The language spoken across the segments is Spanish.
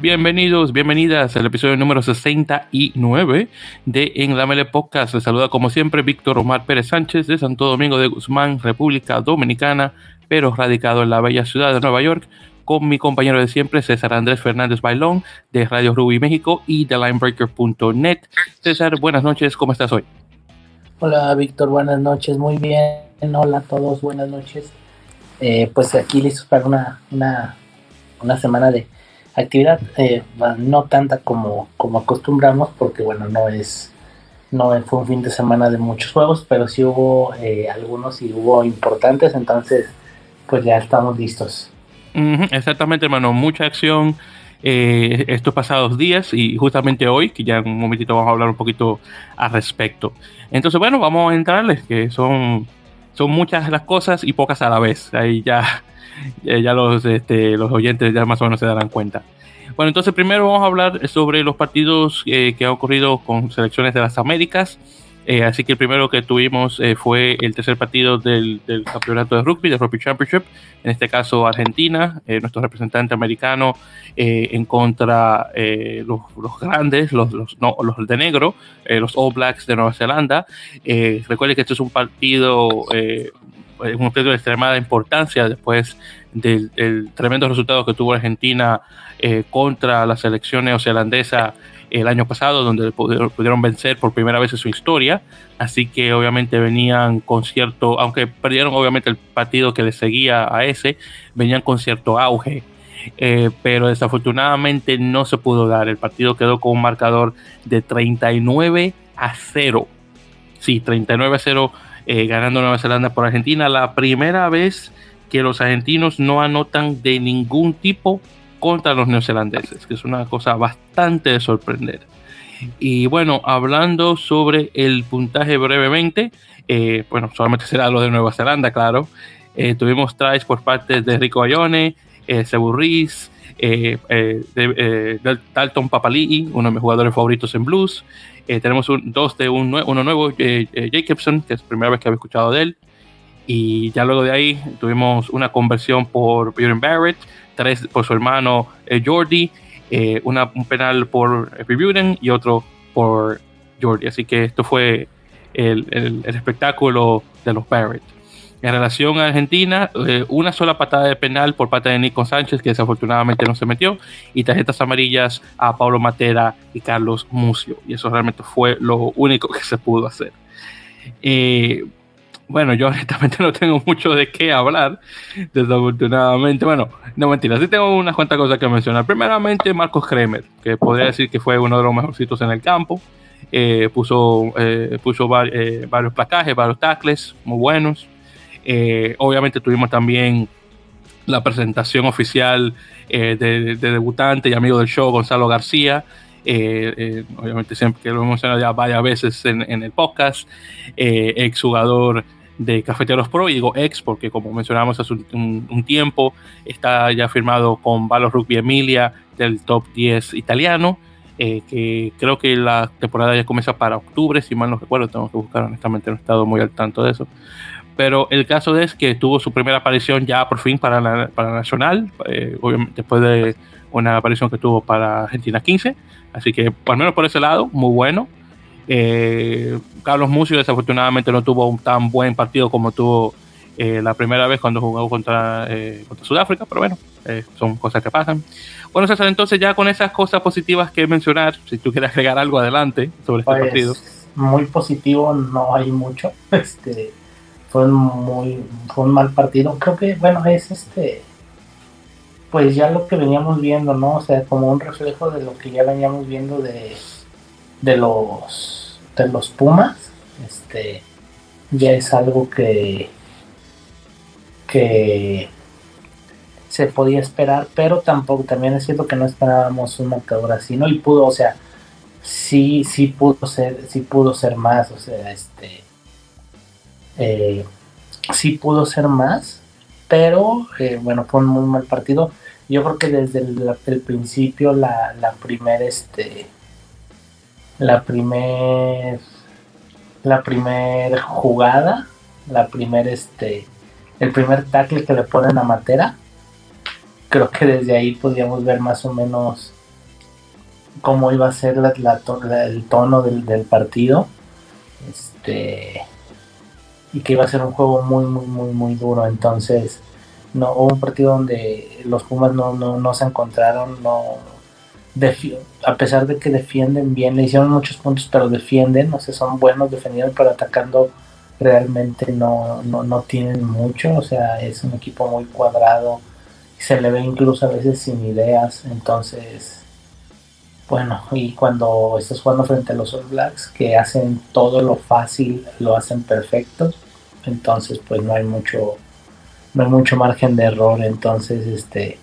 Bienvenidos, bienvenidas al episodio número 69 de En la Mele Podcast. Les saluda como siempre Víctor Omar Pérez Sánchez de Santo Domingo de Guzmán, República Dominicana, pero radicado en la bella ciudad de Nueva York, con mi compañero de siempre César Andrés Fernández Bailón de Radio Ruby México y de Linebreaker.net. César, buenas noches, ¿cómo estás hoy? Hola Víctor, buenas noches, muy bien. Hola a todos, buenas noches. Eh, pues aquí listos para una, una, una semana de actividad eh, no tanta como, como acostumbramos porque bueno no es no fue un fin de semana de muchos juegos pero sí hubo eh, algunos y hubo importantes entonces pues ya estamos listos exactamente hermano mucha acción estos pasados días y justamente hoy que ya en un momentito vamos a hablar un poquito al respecto entonces bueno vamos a entrarles que son son muchas las cosas y pocas a la vez ahí ya ya los, este, los oyentes ya más o menos se darán cuenta. Bueno, entonces primero vamos a hablar sobre los partidos eh, que han ocurrido con selecciones de las Américas. Eh, así que el primero que tuvimos eh, fue el tercer partido del, campeonato de rugby, del Rugby Championship. En este caso, Argentina, nuestro representante americano, en contra los, los, grandes, los, los, no, los de negro, los All Blacks de Nueva Zelanda. recuerde que este es un partido un partido de extremada importancia después del, tremendo resultado que tuvo Argentina eh, contra la selección neozelandesa el año pasado, donde pudieron, vencer por primera vez en su historia. Así que obviamente venían con cierto, aunque perdieron obviamente el partido que les seguía a ese, venían con cierto auge. Eh, pero desafortunadamente no se pudo dar. El partido quedó con un marcador de 39 a 0. Sí, 39 a 0 eh, ganando Nueva Zelanda por Argentina. La primera vez que los argentinos no anotan de ningún tipo contra los neozelandeses, que es una cosa bastante de sorprender. Y bueno, hablando sobre el puntaje brevemente, eh, bueno, solamente será lo de Nueva Zelanda, claro. Eh, tuvimos tries por parte de Rico Ayone, eh, Seburris, eh, Dalton Papali'i, uno de mis jugadores favoritos en blues, eh, tenemos un, dos de un, uno nuevo, eh, eh, Jacobson, que es la primera vez que había escuchado de él. Y ya luego de ahí tuvimos una conversión por Bjorn Barrett, tres por su hermano Jordi, una, un penal por Buren y otro por Jordi. Así que esto fue el, espectáculo de los Barrett. En relación a Argentina, eh, una sola patada de penal por parte de Nico Sánchez, que desafortunadamente no se metió, y tarjetas amarillas a Pablo Matera y Carlos Mucio. Y eso realmente fue lo único que se pudo hacer. Eh, bueno, yo honestamente no tengo mucho de qué hablar, desafortunadamente. Bueno, no mentira, sí tengo unas cuantas cosas que mencionar. Primeramente, Marcos Kremer, que podría decir que fue uno de los mejorcitos en el campo. Eh, puso puso varios placajes, varios tackles muy buenos. Eh, obviamente tuvimos también la presentación oficial eh, de, debutante y amigo del show, Gonzalo García. Eh, obviamente siempre que lo hemos mencionado ya varias veces en, el podcast, ex jugador de Cafeteros Pro, y digo ex porque como mencionamos hace un, tiempo, está ya firmado con Valor Rugby Emilia del top 10 italiano, que creo que la temporada ya comienza para octubre, si mal no recuerdo, tengo que buscar honestamente, no he estado muy al tanto de eso pero el caso es que tuvo su primera aparición ya por fin para la, para Nacional, eh, obviamente después de una aparición que tuvo para Argentina 15, así que al menos por ese lado, muy bueno. Eh, Carlos Mucio desafortunadamente no tuvo un tan buen partido como tuvo eh, la primera vez cuando jugó contra, contra Sudáfrica, pero bueno, son cosas que pasan. Bueno, César, entonces ya con esas cosas positivas que mencionar, si tú quieres agregar algo adelante sobre este pues, partido. Muy positivo, no hay mucho. Este, fue un muy fue un mal partido creo que bueno es este pues ya lo que veníamos viendo no o sea como un reflejo de lo que ya veníamos viendo de de los de los Pumas este ya es algo que que se podía esperar pero tampoco también es cierto que no esperábamos un marcador así no y pudo o sea sí sí pudo ser sí pudo ser más o sea este eh, sí pudo ser más, pero eh, bueno, fue un muy mal partido. Yo creo que desde el, principio la, la primer este la primer la primer jugada, la primer este el primer tackle que le ponen a Matera. Creo que desde ahí podíamos ver más o menos cómo iba a ser la, el tono del, del, partido. Este y que iba a ser un juego muy muy muy muy duro. Entonces, no hubo un partido donde los Pumas no, no, no se encontraron, no a pesar de que defienden bien, le hicieron muchos puntos, pero defienden, o sea, son buenos defendiendo, pero atacando realmente no, no, no tienen mucho, o sea, es un equipo muy cuadrado, se le ve incluso a veces sin ideas, entonces, bueno, y cuando estás jugando frente a los All Blacks, que hacen todo lo fácil, lo hacen perfecto, entonces pues no hay mucho, no hay mucho margen de error, entonces, este,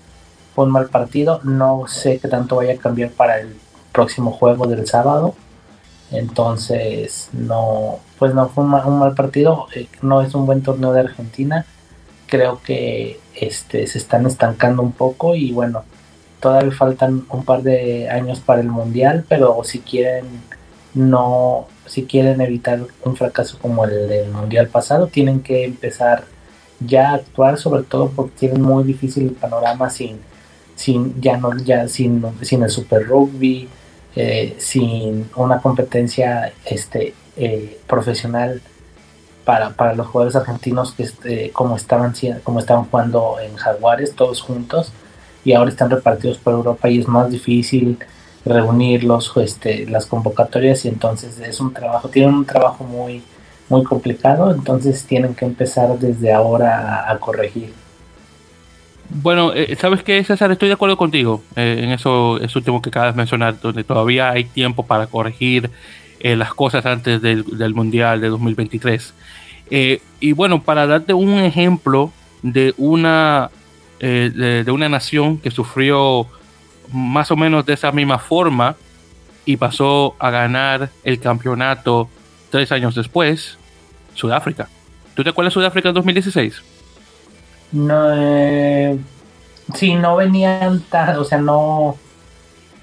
fue un mal partido. No sé qué tanto vaya a cambiar para el próximo juego del sábado. Entonces, no, pues no fue un mal, partido. Eh, no es un buen torneo de Argentina. Creo que este, se están estancando un poco y bueno, todavía faltan un par de años para el mundial, pero si quieren no, si quieren evitar un fracaso como el del mundial pasado, tienen que empezar ya a actuar, sobre todo porque tienen muy difícil el panorama sin sin ya no ya sin, sin el super rugby eh, sin una competencia este eh, profesional para, para, los jugadores argentinos que este, como estaban como estaban jugando en Jaguares todos juntos y ahora están repartidos por Europa y es más difícil reunirlos este, las convocatorias y entonces es un trabajo tienen un trabajo muy muy complicado entonces tienen que empezar desde ahora a corregir bueno, eh, ¿sabes qué, César? Estoy de acuerdo contigo eh, en eso, eso último que acabas de mencionar, donde todavía hay tiempo para corregir eh, las cosas antes del, Mundial de 2023. y bueno, para darte un ejemplo de una, de, de, una nación que sufrió más o menos de esa misma forma y pasó a ganar el campeonato tres años después, Sudáfrica. ¿Tú te acuerdas de Sudáfrica en 2016? No eh, sí no venían o sea no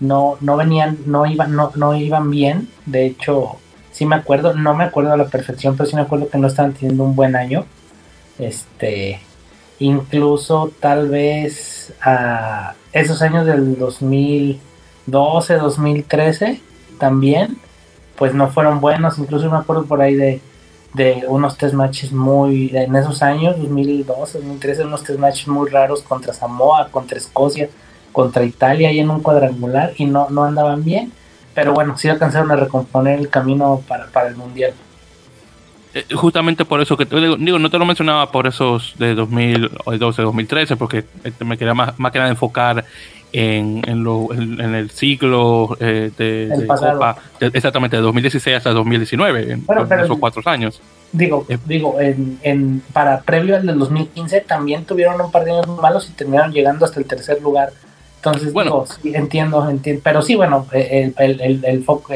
no no venían no iban no, no iban bien. De hecho sí me acuerdo no me acuerdo a la perfección pero sí me acuerdo que no estaban teniendo un buen año. Este incluso tal vez a esos años del 2012 2013 también pues no fueron buenos. Incluso me acuerdo por ahí de de unos tres matches muy, en esos años, 2012, 2013, unos tres matches muy raros contra Samoa, contra Escocia, contra Italia y en un cuadrangular y no, no andaban bien. Pero bueno, sí alcanzaron a recomponer el camino para, para el Mundial. Eh, justamente por eso que te digo, no te lo mencionaba por esos de 2012, 2013, porque este, me quería más, más que nada enfocar en, en, lo, en, el ciclo eh, de, Copa, exactamente de 2016 hasta 2019, en, esos cuatro años. Digo, eh, digo en, en, para previo al del 2015 también tuvieron un par de años malos y terminaron llegando hasta el tercer lugar. Entonces, bueno, entiendo, entiendo, pero sí, bueno, el, el, el, el foco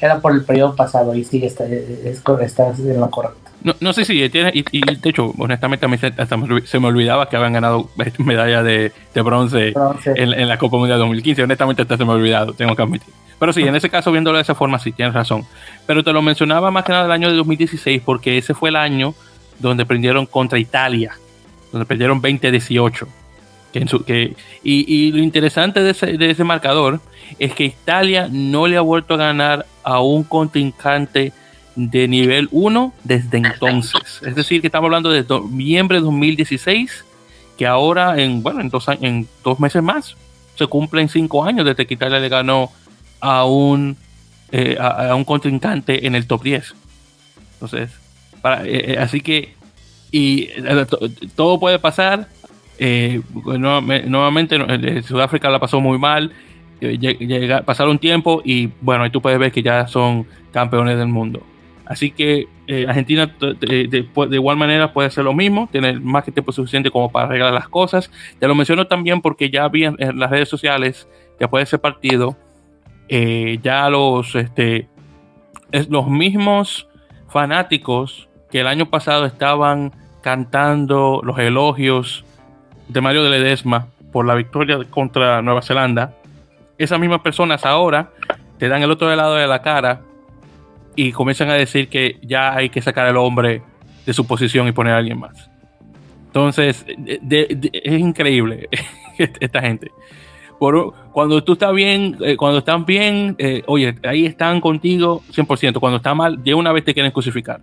era por el periodo pasado y sí, está, es, estás en lo correcto. No, no sé si tiene, y, de hecho, honestamente, a mí se, me olvidaba que habían ganado medalla de, bronce, En, la Copa Mundial 2015. Honestamente, hasta se me ha olvidado, tengo que admitir. Pero sí, en ese caso, viéndolo de esa forma, sí, tienes razón. Pero te lo mencionaba más que nada el año de 2016, porque ese fue el año donde prendieron contra Italia, donde perdieron 20-18. Que que, y, lo interesante de ese, de ese marcador es que Italia no le ha vuelto a ganar a un contrincante de nivel 1 desde entonces. Es decir, que estamos hablando de noviembre de 2016, que ahora en, bueno, en dos, en dos meses más se cumplen cinco años desde que Italia le ganó a un, eh, a, un contrincante en el top 10. Entonces, para, eh, eh, así que, y todo puede pasar. nuevamente, Sudáfrica la pasó muy mal. Llega, pasaron un tiempo y bueno, ahí tú puedes ver que ya son campeones del mundo. Así que eh, Argentina de, igual manera puede hacer lo mismo, tener más que tiempo suficiente como para arreglar las cosas. Te lo menciono también porque ya vi en, las redes sociales, después de ese partido, eh, ya los, este, los mismos fanáticos que el año pasado estaban cantando los elogios de Mario de Ledesma por la victoria contra Nueva Zelanda, esas mismas personas ahora te dan el otro lado de la cara y comienzan a decir que ya hay que sacar al hombre de su posición y poner a alguien más. Entonces, es increíble esta gente. Cuando tú estás bien, eh, cuando están bien, eh, oye, ahí están contigo 100%. Cuando está mal, de una vez te quieren crucificar.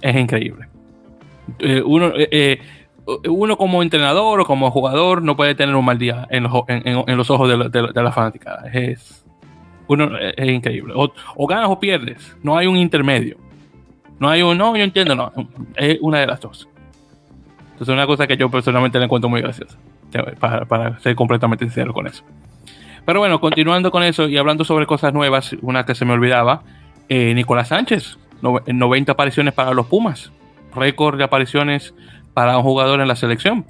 Es increíble. Eh, uno, uno como entrenador o como jugador no puede tener un mal día en los, en, los ojos de la, de. Es, uno, es increíble. O, ganas o pierdes. No hay un intermedio. No hay un, no, yo entiendo, no. Es una de las dos. Entonces, es una cosa que yo personalmente le encuentro muy graciosa. Para, para ser completamente sincero con eso. Pero bueno, continuando con eso y hablando sobre cosas nuevas, una que se me olvidaba, eh, Nicolás Sánchez, 90 apariciones para los Pumas, récord de apariciones para un jugador en la selección.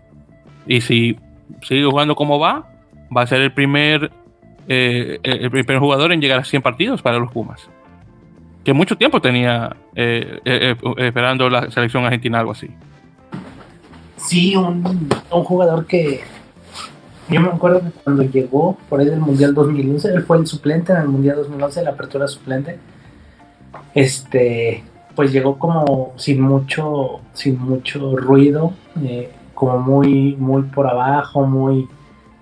Y si sigue jugando como va, va a ser el primer, eh, el primer jugador en llegar a 100 partidos para los Pumas. Que mucho tiempo tenía eh, eh, esperando la selección argentina, algo así. Sí, un, un, jugador que yo me acuerdo que cuando llegó por ahí del Mundial 2011, él fue el suplente en el Mundial 2011, la apertura suplente. Este, pues llegó como sin mucho, sin mucho ruido, eh, como muy, muy por abajo, muy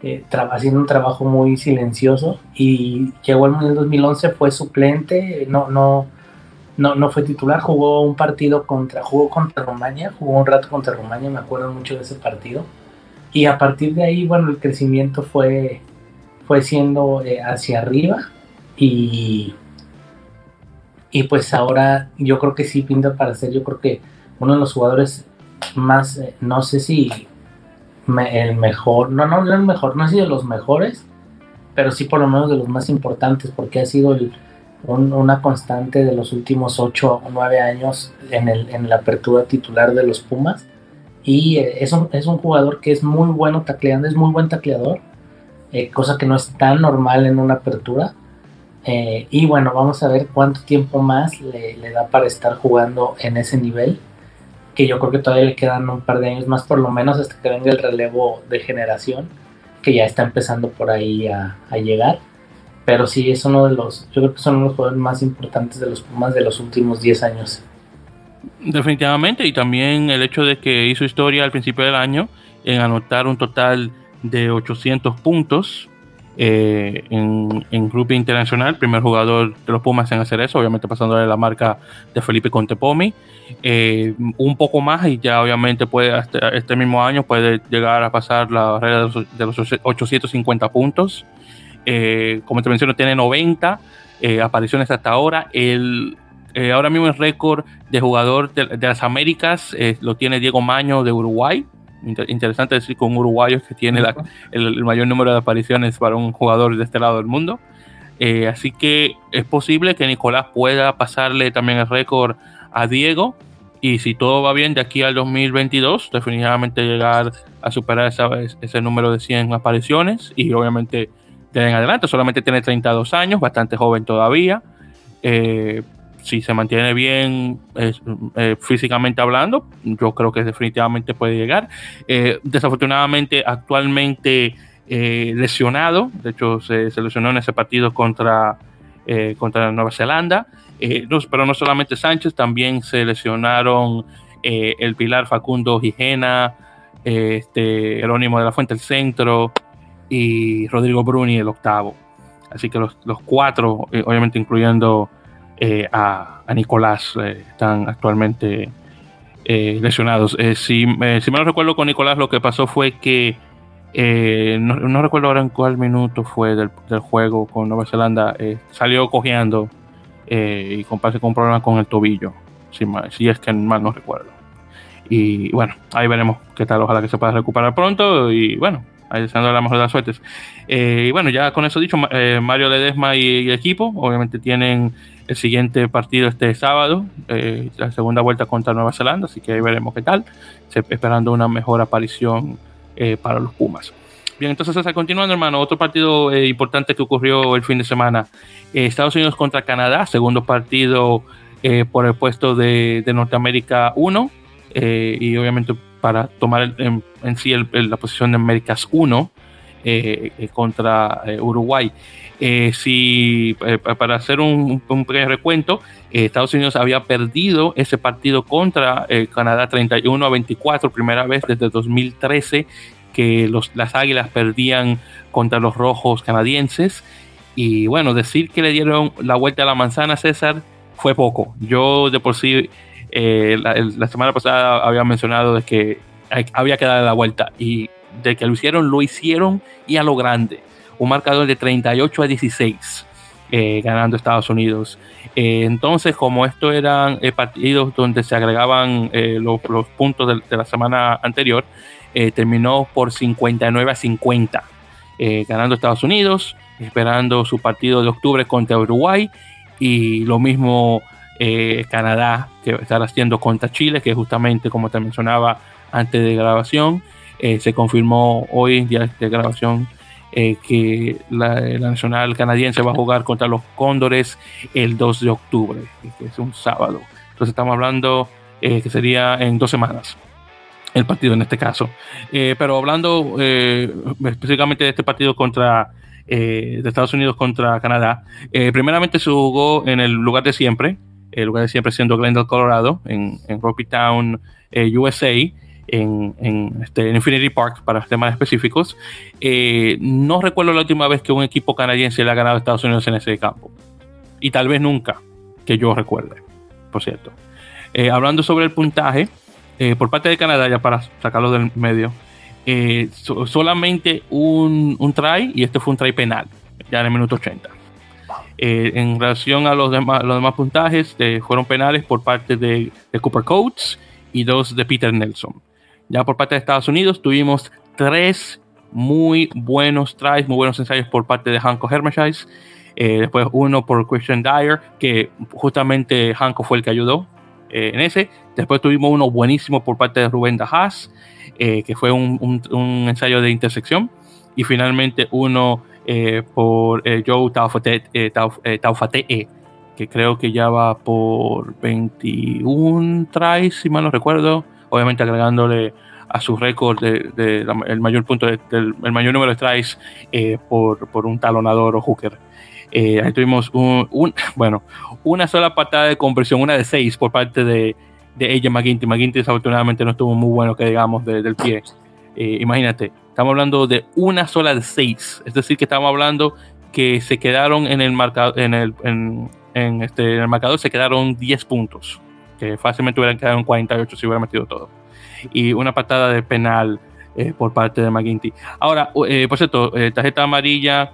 eh, haciendo un trabajo muy silencioso y llegó al Mundial 2011, fue suplente, no, no, no, no fue titular, jugó un partido contra, jugó contra Rumania, jugó un rato contra Rumania, me acuerdo mucho de ese partido. Y a partir de ahí, bueno, el crecimiento fue, fue siendo eh, hacia arriba y y pues ahora yo creo que sí pinta para ser, yo creo que uno de los jugadores más, eh, no sé si el mejor, no, no, no el mejor, no ha sido de los mejores, pero sí por lo menos de los más importantes, porque ha sido una constante de los últimos 8 o 9 años en, el, en la apertura titular de los Pumas. Y eh, es, un, es un jugador que es muy bueno tacleando, es muy buen tacleador, eh, cosa que no es tan normal en una apertura. Eh, y bueno, vamos a ver cuánto tiempo más le, da para estar jugando en ese nivel. Que yo creo que todavía le quedan un par de años más, por lo menos hasta que venga el relevo de generación, que ya está empezando por ahí a, llegar. Pero sí, es uno de los, yo creo que son los jugadores más importantes de los Pumas de los últimos 10 años. Definitivamente, y también el hecho de que hizo historia al principio del año en anotar un total de 800 puntos eh, en, en grupo internacional, primer jugador de los Pumas en hacer eso, obviamente pasándole la marca de Felipe Contepomi. Eh, un poco más y ya obviamente puede hasta este mismo año puede llegar a pasar la barrera de los, 850 puntos. Eh, como te menciono, tiene 90 apariciones hasta ahora. El, ahora mismo el récord de jugador de, de las Américas lo tiene Diego Maño de Uruguay interesante decir con uruguayos que tiene el, mayor número de apariciones para un jugador de este lado del mundo. Eh, así que es posible que Nicolás pueda pasarle también el récord a Diego. Y si todo va bien de aquí al 2022, definitivamente llegar a superar ese número de 100 apariciones. Y obviamente de en adelante, solamente tiene 32 años, bastante joven todavía. Eh, si se mantiene bien eh, físicamente hablando, yo creo que definitivamente puede llegar. Eh, desafortunadamente, actualmente eh, lesionado, de hecho se, lesionó en ese partido contra, contra Nueva Zelanda, pero no solamente Sánchez, también se lesionaron el Pilar Facundo Gijena, este, Jerónimo de la Fuente, el centro, y Rodrigo Bruni, el octavo. Así que los, los cuatro, obviamente incluyendo eh, a, Nicolás eh, están actualmente eh, lesionados. si, si no recuerdo con Nicolás, lo que pasó fue que no, recuerdo ahora en cuál minuto fue del, juego con Nueva Zelanda, salió cojeando y con un problema con el tobillo, si, si es que mal no recuerdo. Y bueno, ahí veremos qué tal, ojalá que se pueda recuperar pronto y bueno, ahí deseando la mejor de las suertes. y bueno, ya con eso dicho, Mario Ledesma y, el equipo obviamente tienen el siguiente partido este sábado, eh, la segunda vuelta contra Nueva Zelanda, así que ahí veremos qué tal, esperando una mejor aparición eh, para los Pumas. Bien, entonces continuando, hermano, otro partido eh, importante que ocurrió el fin de semana, Estados Unidos contra Canadá, segundo partido por el puesto de, Norteamérica 1, y obviamente para tomar en, sí la posición de Américas 1. Contra Uruguay. si para hacer un, un pequeño recuento, Estados Unidos había perdido ese partido contra Canadá 31 a 24, primera vez desde 2013 que las Águilas perdían contra los Rojos canadienses. Y bueno, decir que le dieron la vuelta a la manzana, César, fue poco. Yo de por sí, eh, la, semana pasada había mencionado de que había que darle la vuelta y de que lo hicieron, lo hicieron y a lo grande. Un marcador de 38 a 16, eh, ganando Estados Unidos. Eh, entonces, como estos eran partidos donde se agregaban los, puntos de, la semana anterior, terminó por 59 a 50, ganando Estados Unidos esperando su partido de octubre contra Uruguay y lo mismo eh, Canadá que estará haciendo contra Chile, que justamente como te mencionaba antes de grabación, eh, se confirmó hoy, día de grabación, eh, que la, nacional canadiense va a jugar contra los Cóndores el 2 de octubre, que es un sábado. Entonces estamos hablando que sería en dos semanas el partido en este caso. pero hablando específicamente de este partido contra eh, de Estados Unidos contra Canadá. Eh, primeramente se jugó en el lugar de siempre, el lugar de siempre siendo Glendale, Colorado, en, Rocky Town, eh, USA, en, este, Infinity Park para temas específicos. no recuerdo la última vez que un equipo canadiense le ha ganado a Estados Unidos en ese campo. Y tal vez nunca, que yo recuerde, por cierto. hablando sobre el puntaje, por parte de Canadá, ya para sacarlo del medio, eh, solamente un, un, try y este fue un try penal, ya en el minuto 80. Eh, en relación a los demás, los demás puntajes, eh, fueron penales por parte de, Cooper Coates y dos de Peter Nelson. Ya por parte de Estados Unidos tuvimos tres muy buenos tries, muy buenos ensayos por parte de Hanko Hermeshais. después uno por Christian Dyer, que justamente Hanko fue el que ayudó en ese. Después tuvimos uno buenísimo por parte de Rubén Dajas. Eh, que fue un, ensayo de intersección, y finalmente uno eh, por eh, Joe Taufatee, que creo que ya va por 21 tries, si mal no recuerdo, obviamente agregándole a su récord de, el mayor punto del el mayor número de tries por, por, un talonador o hooker. ahí tuvimos un, bueno, una sola patada de conversión, una de seis por parte de, de ella McGuinty. McGuinty desafortunadamente no estuvo muy bueno, que digamos, del pie. Eh, imagínate, estamos hablando de una sola de seis. Es decir, que estamos hablando que se quedaron en el marcador, en el, en, este, el marcador se quedaron 10 puntos. Que fácilmente hubieran quedado en 48 si hubiera metido todo. Y una patada de penal eh, por parte de McGuinty. Ahora, eh, por cierto, tarjeta amarilla,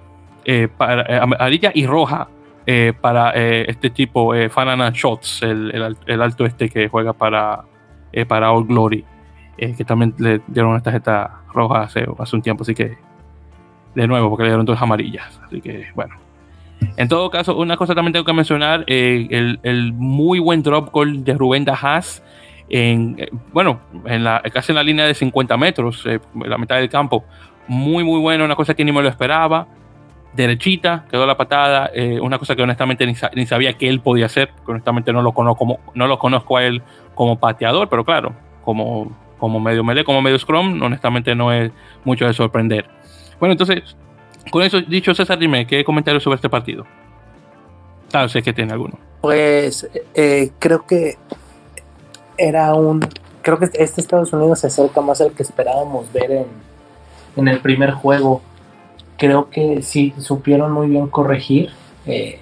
para, amarilla y roja eh, para eh, este tipo, eh, Fanana Shots, el, el, alto este que juega para, para All Glory, que también le dieron una tarjeta roja hace, hace un tiempo, así que de nuevo, porque le dieron dos amarillas, así que bueno. En todo caso, una cosa también tengo que mencionar, el, el, muy buen drop goal de Rubén Dajas, en, bueno, en la, casi en la línea de 50 metros, en la mitad del campo. Muy, muy bueno, una cosa que ni me lo esperaba derechita, quedó la patada, eh, una cosa que honestamente ni, sabía que él podía hacer, honestamente no lo conozco como, no lo conozco a él como pateador, pero claro, como, como medio melee, como medio scrum, honestamente no es mucho de sorprender. Bueno, entonces, con eso dicho, César, dime, ¿qué comentarios sobre este partido? Claro, sé que tiene alguno. Pues eh, creo que era un. Creo que este Estados Unidos se acerca más al que esperábamos ver en, en el primer juego creo que sí supieron muy bien corregir eh,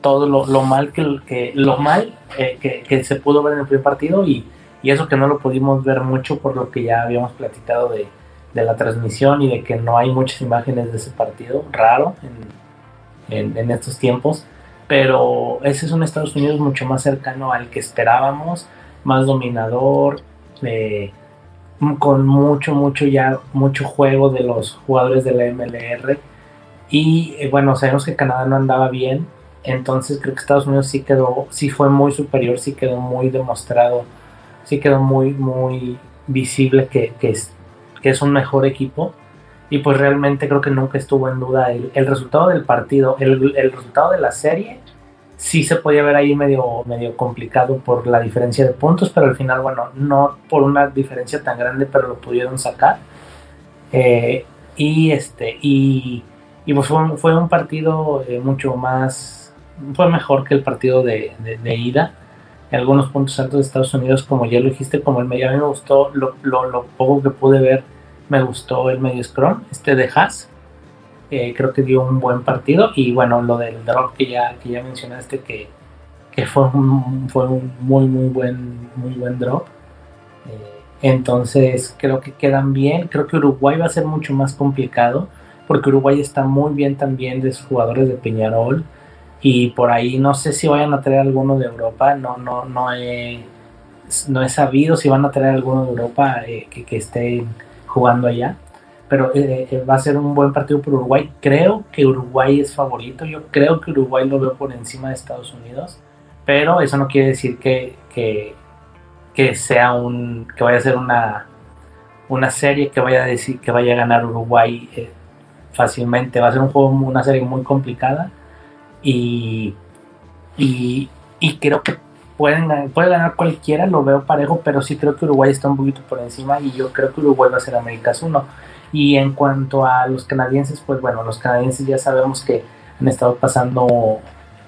todo lo, mal que, lo mal eh, que, se pudo ver en el primer partido y, eso que no lo pudimos ver mucho por lo que ya habíamos platicado de, la transmisión y de que no hay muchas imágenes de ese partido, raro en, estos tiempos, pero ese es un Estados Unidos mucho más cercano al que esperábamos, más dominador, eh, con mucho, mucho ya, mucho juego de los jugadores de la MLR. Y eh, bueno, sabemos que Canadá no andaba bien, entonces creo que Estados Unidos sí quedó, sí fue muy superior, sí quedó muy demostrado, sí quedó muy, muy visible que, que, que es un mejor equipo. Y pues realmente creo que nunca estuvo en duda el, el resultado del partido, el, el resultado de la serie sí se podía ver ahí medio, medio complicado por la diferencia de puntos, pero al final, bueno, no por una diferencia tan grande, pero lo pudieron sacar. Eh, Y este, y, y pues fue, un partido eh, mucho más, fue mejor que el partido de, de, ida. En algunos puntos altos de Estados Unidos, como ya lo dijiste, como el medio, a mí me gustó, lo, lo, poco que pude ver, me gustó el medio scrum, este de Haas. creo que dio un buen partido. Y bueno, lo del drop que ya, que ya mencionaste, que, que fue, un, fue un muy, muy buen, muy buen drop. Eh, entonces creo que quedan bien. Creo que Uruguay va a ser mucho más complicado porque Uruguay está muy bien también de sus jugadores de Peñarol y por ahí no sé si vayan a traer alguno de Europa, no, no, no he, no sabido si van a traer alguno de Europa eh, que, que estén jugando allá, pero eh, eh, va a ser un buen partido por Uruguay. Creo que Uruguay es favorito, yo creo que Uruguay lo veo por encima de Estados Unidos, pero eso no quiere decir que, que, sea un, que vaya a ser una, una serie que vaya a decir que vaya a ganar Uruguay fácilmente. Va a ser un juego, una serie muy complicada. Y, y, creo que pueden, puede ganar cualquiera, lo veo parejo, pero sí creo que Uruguay está un poquito por encima y yo creo que Uruguay va a ser Américas 1. Y en cuanto a los canadienses, pues bueno, los canadienses ya sabemos que han estado pasando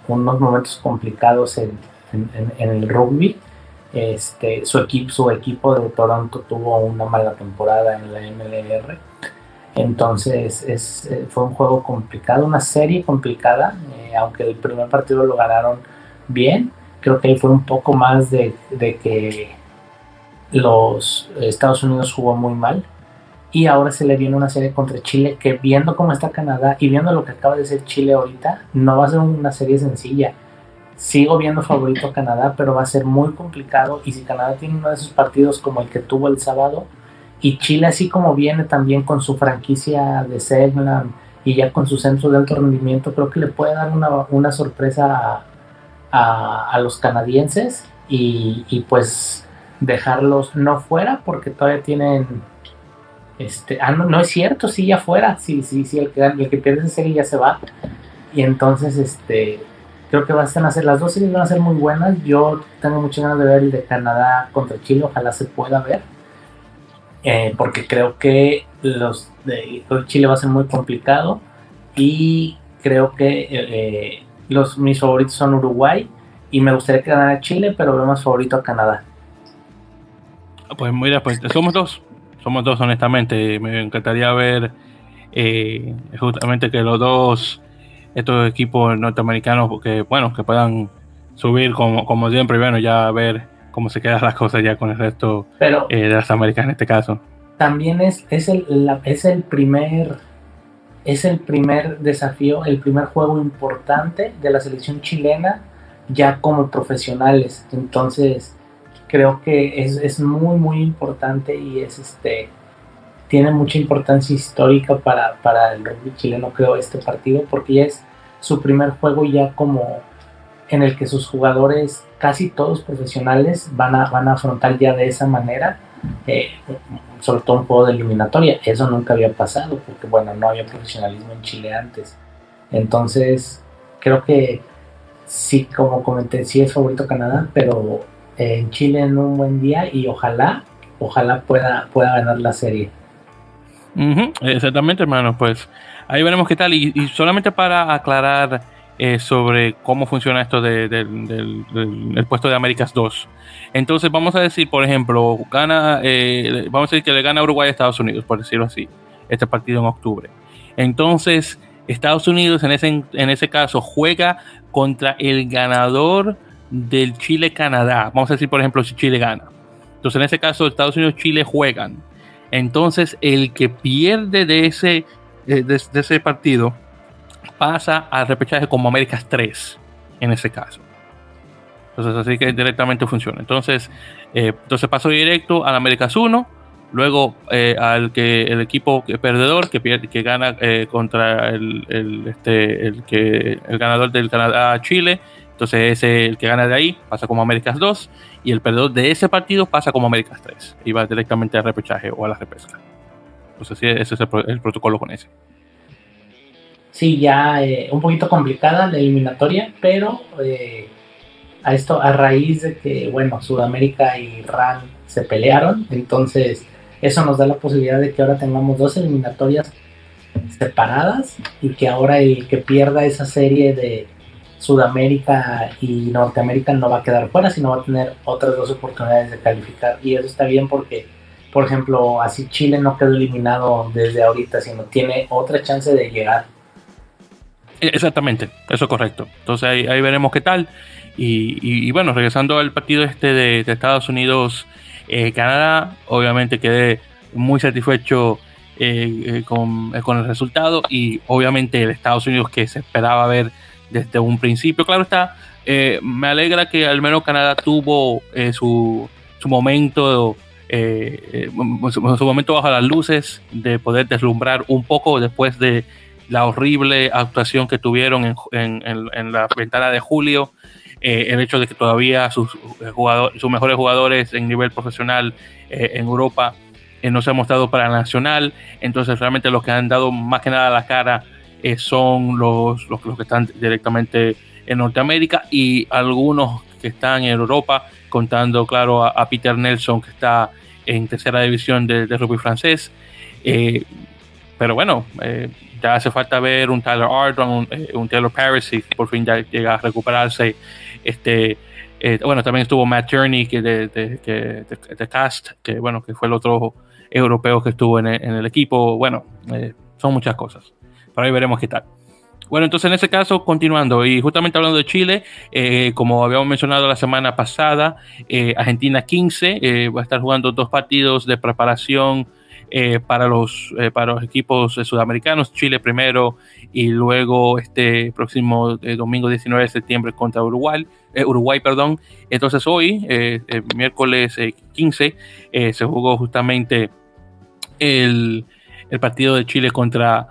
unos momentos complicados en, en, el rugby. Este, su, equipo, su equipo de Toronto tuvo una mala temporada en la MLR entonces es, eh, fue un juego complicado, una serie complicada, eh, aunque el primer partido lo ganaron bien, creo que ahí fue un poco más de, que los Estados Unidos jugó muy mal y ahora se le viene una serie contra Chile que viendo cómo está Canadá y viendo lo que acaba de ser Chile ahorita, no va a ser una serie sencilla. Sigo viendo favorito a Canadá, pero va a ser muy complicado y si Canadá tiene uno de esos partidos como el que tuvo el sábado, y Chile, así como viene también con su franquicia de Segland y ya con su centro de alto rendimiento, creo que le puede dar una, sorpresa a, los canadienses y, pues dejarlos no fuera porque todavía tienen este ah no, es cierto sí ya fuera sí sí sí el que el que pierde esa serie ya se va. Y entonces este creo que van a ser las dos series van a ser muy buenas. Yo tengo muchas ganas de ver el de Canadá contra Chile ojalá se pueda ver eh, porque creo que los de Chile va a ser muy complicado y creo que eh, los mis favoritos son Uruguay y me gustaría que ganara Chile, pero veo más favorito a Canadá. Pues mira, pues somos dos, somos dos honestamente. Me encantaría ver justamente que los dos estos equipos norteamericanos, que bueno, que puedan subir como, como siempre, bueno, ya ver cómo se quedan las cosas ya con el resto Pero eh, de las Américas en este caso. También es, es, el, es el primer es el primer desafío, el primer juego importante de la selección chilena ya como profesionales. Entonces, creo que es, es, muy, muy importante y es este tiene mucha importancia histórica para, para el rugby chileno, creo, este partido, porque ya es su primer juego ya como en el que sus jugadores, casi todos profesionales, van a, van a afrontar ya de esa manera, eh, sobre todo un juego de eliminatoria. Eso nunca había pasado, porque bueno, no había profesionalismo en Chile antes. Entonces, creo que sí, como comenté, sí es favorito Canadá, pero en Chile en un buen día y ojalá, ojalá pueda, pueda ganar la serie. exactamente, hermano, pues ahí veremos qué tal. y solamente para aclarar eh, sobre cómo funciona esto del, puesto de Américas 2. Entonces vamos a decir, por ejemplo, gana, eh, vamos a decir que le gana Uruguay a Estados Unidos, por decirlo así, este partido en octubre. Entonces, Estados Unidos en ese, en ese caso juega contra el ganador del Chile-Canadá. Vamos a decir, por ejemplo, si Chile gana. Entonces, en ese caso, Estados Unidos-Chile juegan. Entonces, el que pierde de ese, eh, de ese partido pasa al repechaje como Américas 3 en ese caso. Entonces así que directamente funciona. Entonces, eh, entonces paso directo al Américas 1, luego eh, al que el equipo perdedor que pierde, que gana eh, contra el, el, este, el que el ganador del Canadá Chile. Entonces ese el que gana de ahí pasa como Américas 2 y el perdedor de ese partido pasa como Américas 3 y va directamente al repechaje o a la repesca. Entonces sí, ese es el protocolo con ese sí, ya eh, un poquito complicada la eliminatoria, pero eh, a esto a raíz de que, bueno, Sudamérica y RAN se pelearon, entonces eso nos da la posibilidad de que ahora tengamos dos eliminatorias separadas y que ahora el que pierda esa serie de Sudamérica y Norteamérica no va a quedar fuera, sino va a tener otras dos oportunidades de calificar. Y eso está bien porque, por ejemplo, así Chile no quedó eliminado desde ahorita, sino tiene otra chance de llegar. Exactamente, eso es correcto. Entonces ahí, veremos qué tal. Y, bueno, regresando al partido este de, Estados Unidos-Canadá, eh, obviamente quedé muy satisfecho eh, eh, con, con, el resultado y obviamente el Estados Unidos que se esperaba ver desde un principio. Claro está, me alegra que al menos Canadá tuvo su, su, momento. su momento bajo las luces de poder deslumbrar un poco después de la horrible actuación que tuvieron en, la ventana de julio, eh, el hecho de que todavía sus, jugadores, sus mejores jugadores en nivel profesional eh, en Europa eh, no se han mostrado para nacional, entonces realmente los que han dado más que nada la cara son los, los, que están directamente en Norteamérica y algunos que están en Europa, contando claro a, Peter Nelson que está en tercera división de, rugby francés. Pero bueno, ya hace falta ver un Tyler Ardron, un, eh, un Taylor Paris, y por fin ya llega a recuperarse. Este, eh, bueno, también estuvo Matt Journey que de, de, Cast, que bueno, que fue el otro europeo que estuvo en el, equipo. Bueno, eh, son muchas cosas. Pero ahí veremos qué tal. Bueno, entonces en ese caso, continuando, y justamente hablando de Chile, como habíamos mencionado la semana pasada, Argentina 15 va a estar jugando dos partidos de preparación eh, para, los, eh, para los equipos eh, sudamericanos, Chile primero y luego este próximo domingo 19 de septiembre contra Uruguay. Uruguay, perdón. Entonces hoy, miércoles 15, se jugó justamente el, el, partido de Chile contra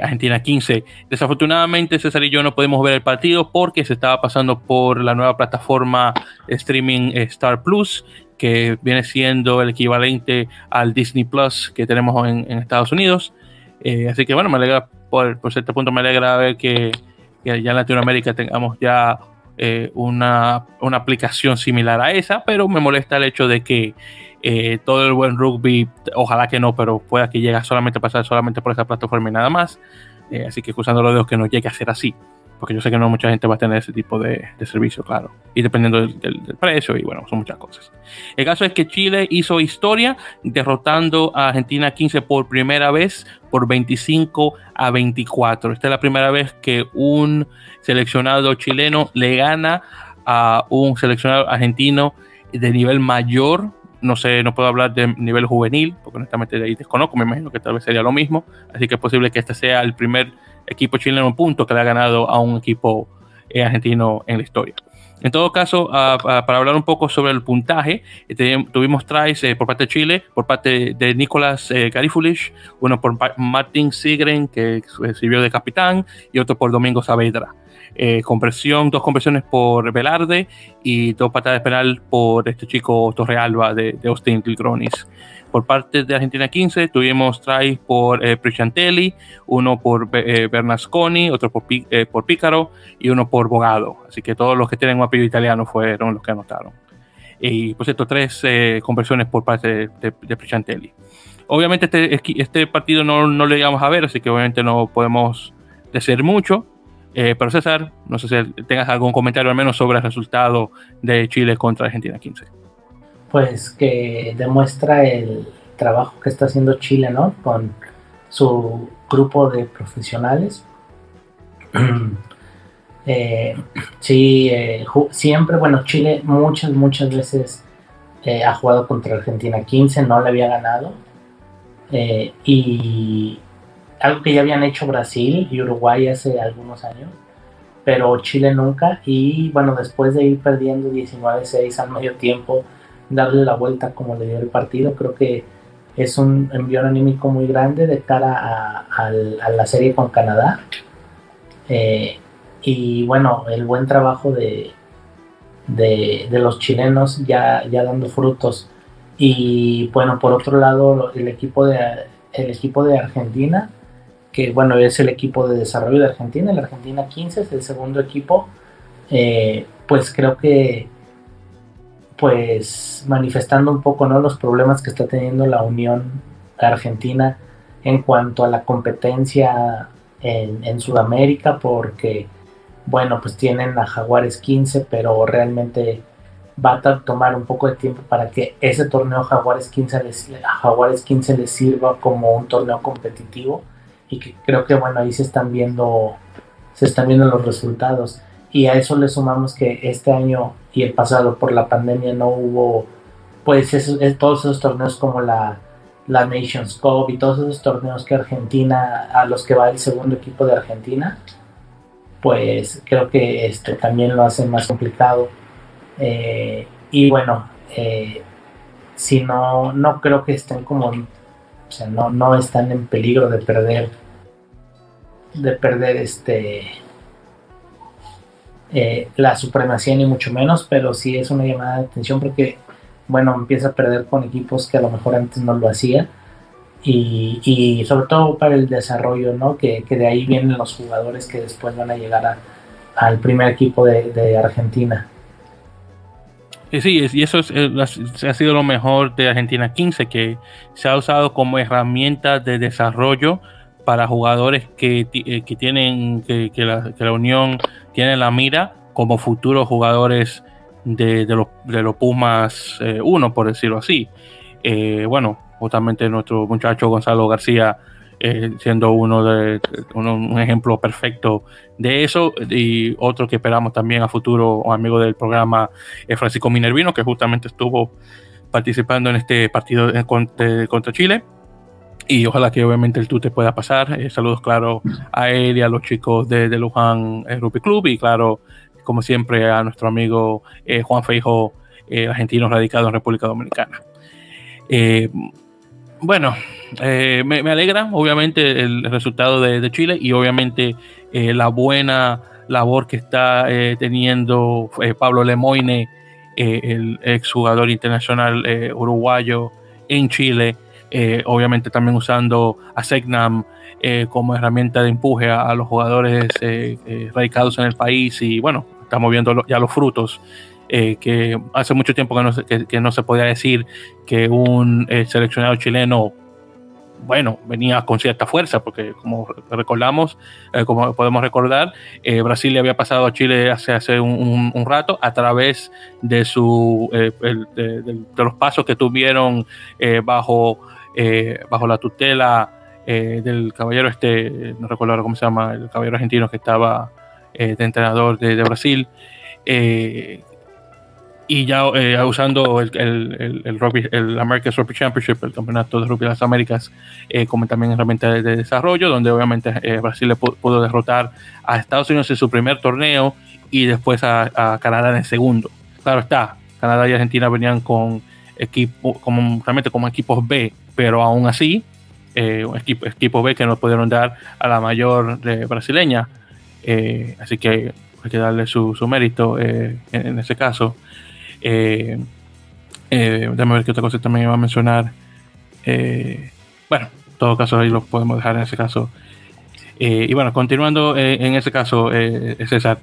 Argentina 15. Desafortunadamente, César y yo no podemos ver el partido porque se estaba pasando por la nueva plataforma streaming Star Plus que viene siendo el equivalente al Disney Plus que tenemos en, Estados Unidos. Eh, así que bueno, me alegra, por, cierto punto me alegra ver que, ya en Latinoamérica tengamos ya eh, una, una, aplicación similar a esa, pero me molesta el hecho de que eh, todo el buen rugby, ojalá que no, pero pueda que llegue solamente a pasar solamente por esa plataforma y nada más. así que cruzando los dedos que no llegue a ser así porque yo sé que no mucha gente va a tener ese tipo de, servicio, claro, y dependiendo del, precio, y bueno, son muchas cosas. El caso es que Chile hizo historia derrotando a Argentina 15 por primera vez por 25 a 24. Esta es la primera vez que un seleccionado chileno le gana a un seleccionado argentino de nivel mayor no sé, no puedo hablar de nivel juvenil, porque honestamente de ahí desconozco, me imagino que tal vez sería lo mismo, así que es posible que este sea el primer equipo chileno en punto que le ha ganado a un equipo eh, argentino en la historia. En todo caso, para hablar un poco sobre el puntaje, eh, tuvimos tries eh, por parte de Chile, por parte de Nicolás eh, uno por Martin Sigren, que sirvió de capitán, y otro por Domingo Saavedra. conversión, dos conversiones por Velarde y dos patadas penal por este chico Torrealba de, de Austin Kilgronis. Por parte de Argentina 15 tuvimos tries por eh, uno por eh, Bernasconi, otro por, eh, por Pícaro y uno por Bogado. Así que todos los que tienen un apellido italiano fueron los que anotaron. Y por cierto, tres eh, conversiones por parte de, de, Obviamente este, este partido no, no lo llegamos a ver, así que obviamente no podemos decir mucho. pero César, no sé si tengas algún comentario al menos sobre el resultado de Chile contra Argentina 15 pues que demuestra el trabajo que está haciendo Chile, ¿no? Con su grupo de profesionales. Eh, sí, eh, siempre, bueno, Chile muchas, muchas veces eh, ha jugado contra Argentina 15, no le había ganado. y algo que ya habían hecho Brasil y Uruguay hace algunos años, pero Chile nunca. Y bueno, después de ir perdiendo 19-6 al medio tiempo, darle la vuelta como le dio el partido. Creo que es un envío anímico muy grande de cara a, la serie con Canadá. Eh, y bueno, el buen trabajo de, los chilenos ya, ya dando frutos. Y bueno, por otro lado, el equipo de, el equipo de Argentina, que bueno, es el equipo de desarrollo de Argentina, el Argentina 15 es el segundo equipo, eh, pues creo que pues manifestando un poco ¿no? los problemas que está teniendo la Unión Argentina en cuanto a la competencia en, Sudamérica, porque, bueno, pues tienen a Jaguares 15, pero realmente va a tomar un poco de tiempo para que ese torneo Jaguares 15 les, Jaguares 15 les sirva como un torneo competitivo y que creo que bueno ahí se están viendo se están viendo los resultados y a eso le sumamos que este año y el pasado por la pandemia no hubo pues todos esos torneos como la, la Nations Cup y todos esos torneos que Argentina, a los que va el segundo equipo de Argentina, pues creo que esto también lo hace más complicado. Eh, y bueno, eh, si no, no creo que estén como, o sea, no, no están en peligro de perder, de perder este eh, la supremacía ni mucho menos, pero sí es una llamada de atención porque, bueno, empieza a perder con equipos que a lo mejor antes no lo hacía y, sobre todo para el desarrollo, ¿no? Que, de ahí vienen los jugadores que después van a llegar al primer equipo de, Argentina. Sí, y eso es, ha sido lo mejor de Argentina 15, que se ha usado como herramienta de desarrollo para jugadores que, eh, que tienen, que, la, Unión tiene la mira como futuros jugadores de, los, de los Pumas 1, eh, por decirlo así. Eh, bueno, justamente nuestro muchacho Gonzalo García siendo uno de un ejemplo perfecto de eso y otro que esperamos también a futuro amigo del programa Francisco Minervino que justamente estuvo participando en este partido contra Chile y ojalá que obviamente el te pueda pasar. Eh, saludos, claro, a él y a los chicos de, de Luján eh, Rugby Club y, claro, como siempre, a nuestro amigo eh, Juan Feijo, argentino radicado en República Dominicana. bueno, me, alegra, obviamente, el resultado de, Chile y, obviamente, la buena labor que está teniendo Pablo Lemoine, el exjugador internacional uruguayo en Chile. Eh, obviamente también usando a Segnam eh, como herramienta de empuje a, los jugadores eh, radicados en el país y bueno, estamos viendo ya los frutos. que hace mucho tiempo que no, que no, se podía decir que un seleccionado chileno bueno, venía con cierta fuerza, porque como recordamos, como podemos recordar, Brasil le había pasado a Chile hace, hace un, rato a través de, su, de, los pasos que tuvieron bajo eh, bajo la tutela eh, del caballero este, no recuerdo cómo se llama, el caballero argentino que estaba eh, de entrenador de, Brasil, y ya usando el, el, el, el, American Rugby Championship, el campeonato de rugby de las Américas, como también herramienta de, desarrollo, donde obviamente Brasil le pudo, derrotar a Estados Unidos en su primer torneo y después a, Canadá en el segundo. Claro está, Canadá y Argentina venían con equipo, como, realmente como equipos B pero aún así, eh, equipo, B que no pudieron dar a la mayor eh, brasileña. Eh, así que hay que darle su, mérito en, ese caso. déjame ver qué otra cosa también iba a mencionar. bueno, en todo caso ahí lo podemos dejar en ese caso. y bueno, continuando en ese caso, César.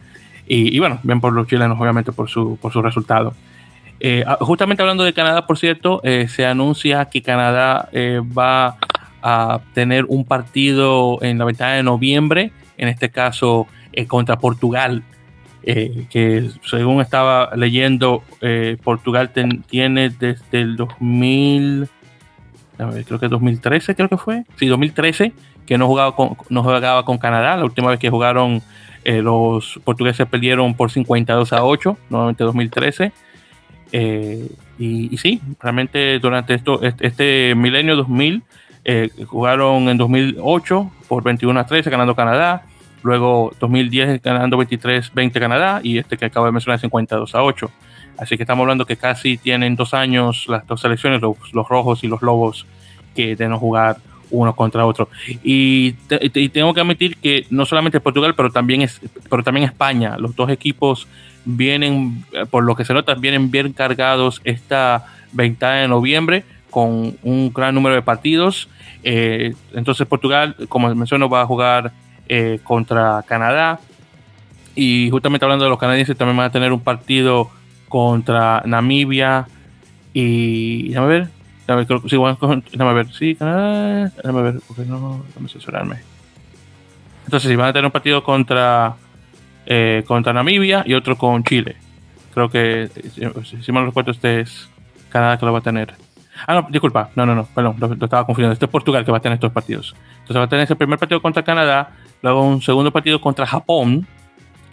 Y, y, bueno, ven por los chilenos, obviamente, por su, por su resultado. Eh, ah, justamente hablando de Canadá, por cierto, eh, se anuncia que Canadá eh, va a tener un partido en la ventana de noviembre, en este caso contra Portugal, que según estaba leyendo, Portugal tiene desde el 2000, creo que 2013, creo que fue, sí, 2013, que no jugaba con, no jugaba con Canadá, la última vez que jugaron los portugueses perdieron por 52 a 8, nuevamente 2013. Eh, y, sí, realmente durante esto, este, milenio 2000 eh, jugaron en 2008 por 21 a 13 ganando Canadá, luego 2010 ganando 23-20 Canadá y este que acabo de mencionar 52 a 8. Así que estamos hablando que casi tienen dos años las dos selecciones, los, rojos y los lobos, que de no jugar uno contra otro. Y, y, tengo que admitir que no solamente Portugal, pero también, es, pero también España, los dos equipos vienen, eh, por lo que se nota, vienen bien cargados esta ventana de noviembre con un gran número de partidos. Eh, entonces Portugal, como menciono, va a jugar eh, contra Canadá. Y justamente hablando de los canadienses, también van a tener un partido contra Namibia y, a ver, Déjame, creo, sí, déjame ver, sí, Canadá, déjame ver, porque no, déjame asesorarme. Entonces, sí, van a tener un partido contra, eh, contra Namibia y otro con Chile. Creo que, si, mal recuerdo, este es Canadá que lo va a tener. Ah, no, disculpa, no, no, no, perdón, lo, estaba confundiendo. Este es Portugal que va a tener estos partidos. Entonces va a tener ese primer partido contra Canadá, luego un segundo partido contra Japón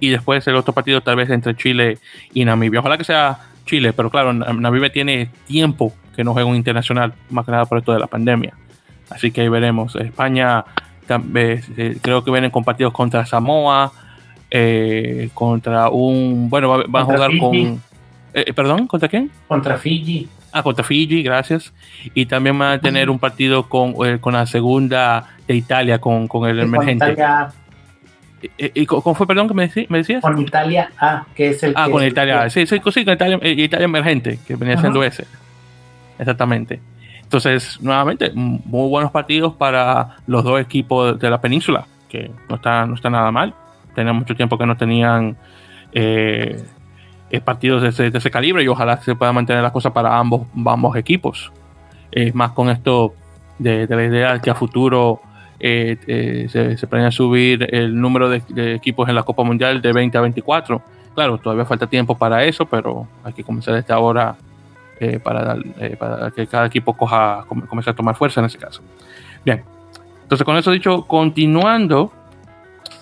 y después el otro partido tal vez entre Chile y Namibia. Ojalá que sea Chile, pero claro, Namibia tiene tiempo que no juega un internacional, más que nada por esto de la pandemia. Así que ahí veremos. España eh, creo que vienen con partidos contra Samoa, eh, contra un... Bueno, van a jugar con... Eh, ¿Perdón? ¿Contra quién? Contra Fiji. Ah, contra Fiji, gracias. Y también van a tener un partido con, eh, con la segunda de Italia, con, con el emergente. Italia, ¿Y, cómo fue, perdón, que me, decías? Con Italia A, que es el. Ah, con Italia A. Sí, sí, sí, con Italia, eh, Italia emergente, que venía siendo ese. Exactamente. Entonces, nuevamente, muy buenos partidos para los dos equipos de la península, que no está, no está nada mal. Tenía mucho tiempo que no tenían eh, eh, partidos de ese, calibre y ojalá se pueda mantener las cosas para ambos, ambos equipos. Es más con esto de, la idea que a futuro eh, se, se, planea subir el número de, equipos en la Copa Mundial de 20 a 24. Claro, todavía falta tiempo para eso, pero hay que comenzar desde ahora para, para, que cada equipo coja, comience a tomar fuerza en ese caso. Bien, entonces con eso dicho, continuando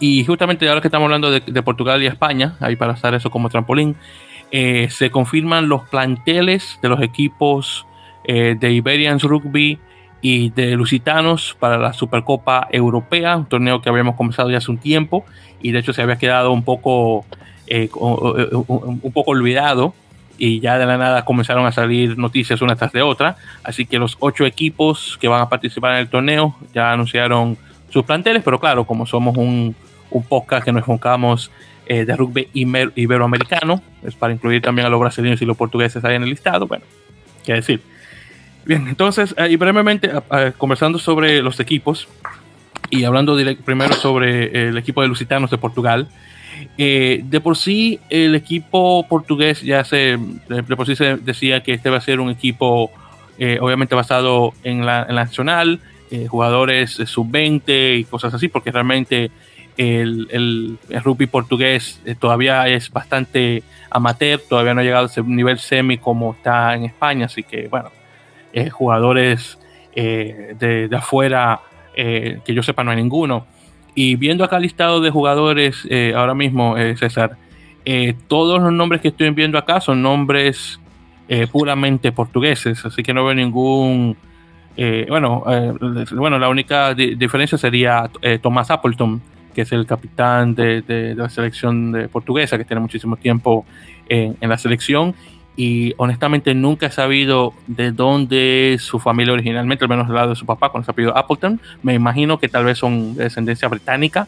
y justamente ahora que estamos hablando de, Portugal y España, ahí para usar eso como trampolín, eh, se confirman los planteles de los equipos eh, de Iberians Rugby y de Lusitanos para la Supercopa Europea, un torneo que habíamos comenzado ya hace un tiempo y de hecho se había quedado un poco, eh, un poco olvidado y ya de la nada comenzaron a salir noticias una tras de otra. Así que los ocho equipos que van a participar en el torneo ya anunciaron sus planteles, pero claro, como somos un, un podcast que nos enfocamos eh, de rugby iberoamericano, es para incluir también a los brasileños y los portugueses ahí en el listado, bueno, qué decir. Bien, entonces, eh, y brevemente, conversando sobre los equipos y hablando primero sobre el equipo de Lusitanos de Portugal, eh, de por sí, el equipo portugués ya se, de por sí se decía que este va a ser un equipo obviamente basado en la, en la nacional, eh, jugadores sub-20 y cosas así, porque realmente el, el, rugby portugués eh, todavía es bastante amateur, todavía no ha llegado a ese nivel semi como está en España, así que bueno, eh, jugadores de, de, afuera, que yo sepa, no hay ninguno. Y viendo acá el listado de jugadores ahora mismo, César, todos los nombres que estoy viendo acá son nombres puramente portugueses, así que no veo ningún eh, bueno, eh, bueno, la única diferencia sería eh, Tomás Appleton, que es el capitán de, la selección de portuguesa, que tiene muchísimo tiempo en, la selección. Y honestamente nunca he sabido de dónde su familia originalmente, al menos del lado de su papá, con el apellido Appleton. Me imagino que tal vez son de descendencia británica,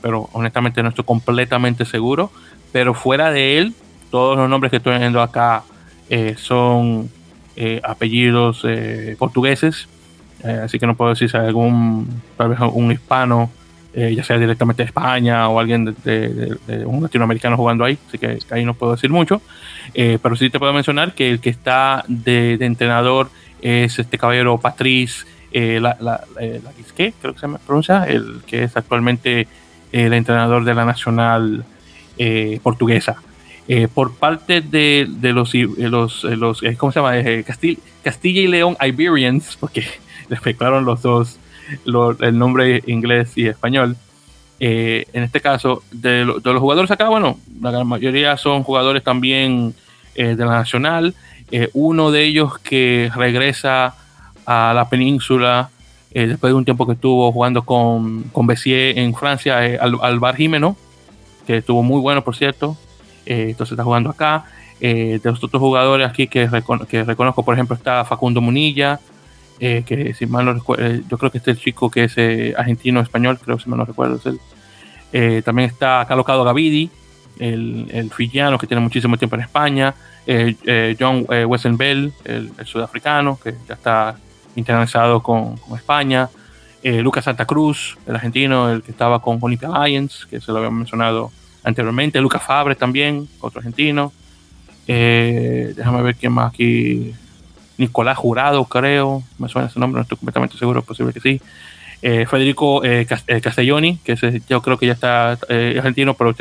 pero honestamente no estoy completamente seguro. Pero fuera de él, todos los nombres que estoy viendo acá son eh, apellidos eh, portugueses, eh, así que no puedo decir si algún, tal vez un hispano, ya sea directamente de España o alguien de, un latinoamericano jugando ahí, así que ahí no puedo decir mucho, pero sí te puedo mencionar que el que está de, entrenador es este caballero Patrice la, la, creo que se me pronuncia, el que es actualmente el entrenador de la nacional portuguesa. Eh, por parte de, los, eh, los, eh, los ¿cómo se llama? Castilla, y León Iberians, porque les mezclaron los dos, el nombre inglés y español. en este caso, de, los jugadores acá, bueno, la gran mayoría son jugadores también de la Nacional. uno de ellos que regresa a la península después de un tiempo que estuvo jugando con, con Bessier en Francia, al, Alvar Jimeno, que estuvo muy bueno, por cierto. Eh, entonces está jugando acá. Eh, de los otros jugadores aquí que, que, reconozco, por ejemplo, está Facundo Munilla, eh, que si mal no recuerdo, yo creo que este es el chico que es argentino-español, creo si mal no recuerdo también está Calocado Gavidi, el, el filiano que tiene muchísimo tiempo en España. John Wesenbell, el, el, sudafricano, que ya está internacionalizado con, con España. Lucas Santa Cruz, el argentino, el que estaba con Olympia Lions, que se lo había mencionado anteriormente. Lucas Fabre también, otro argentino. Eh, déjame ver quién más aquí. Nicolás Jurado, creo, me suena ese nombre, no estoy completamente seguro, posible que sí. Eh, Federico eh, eh, Castelloni, que yo creo que ya está argentino, pero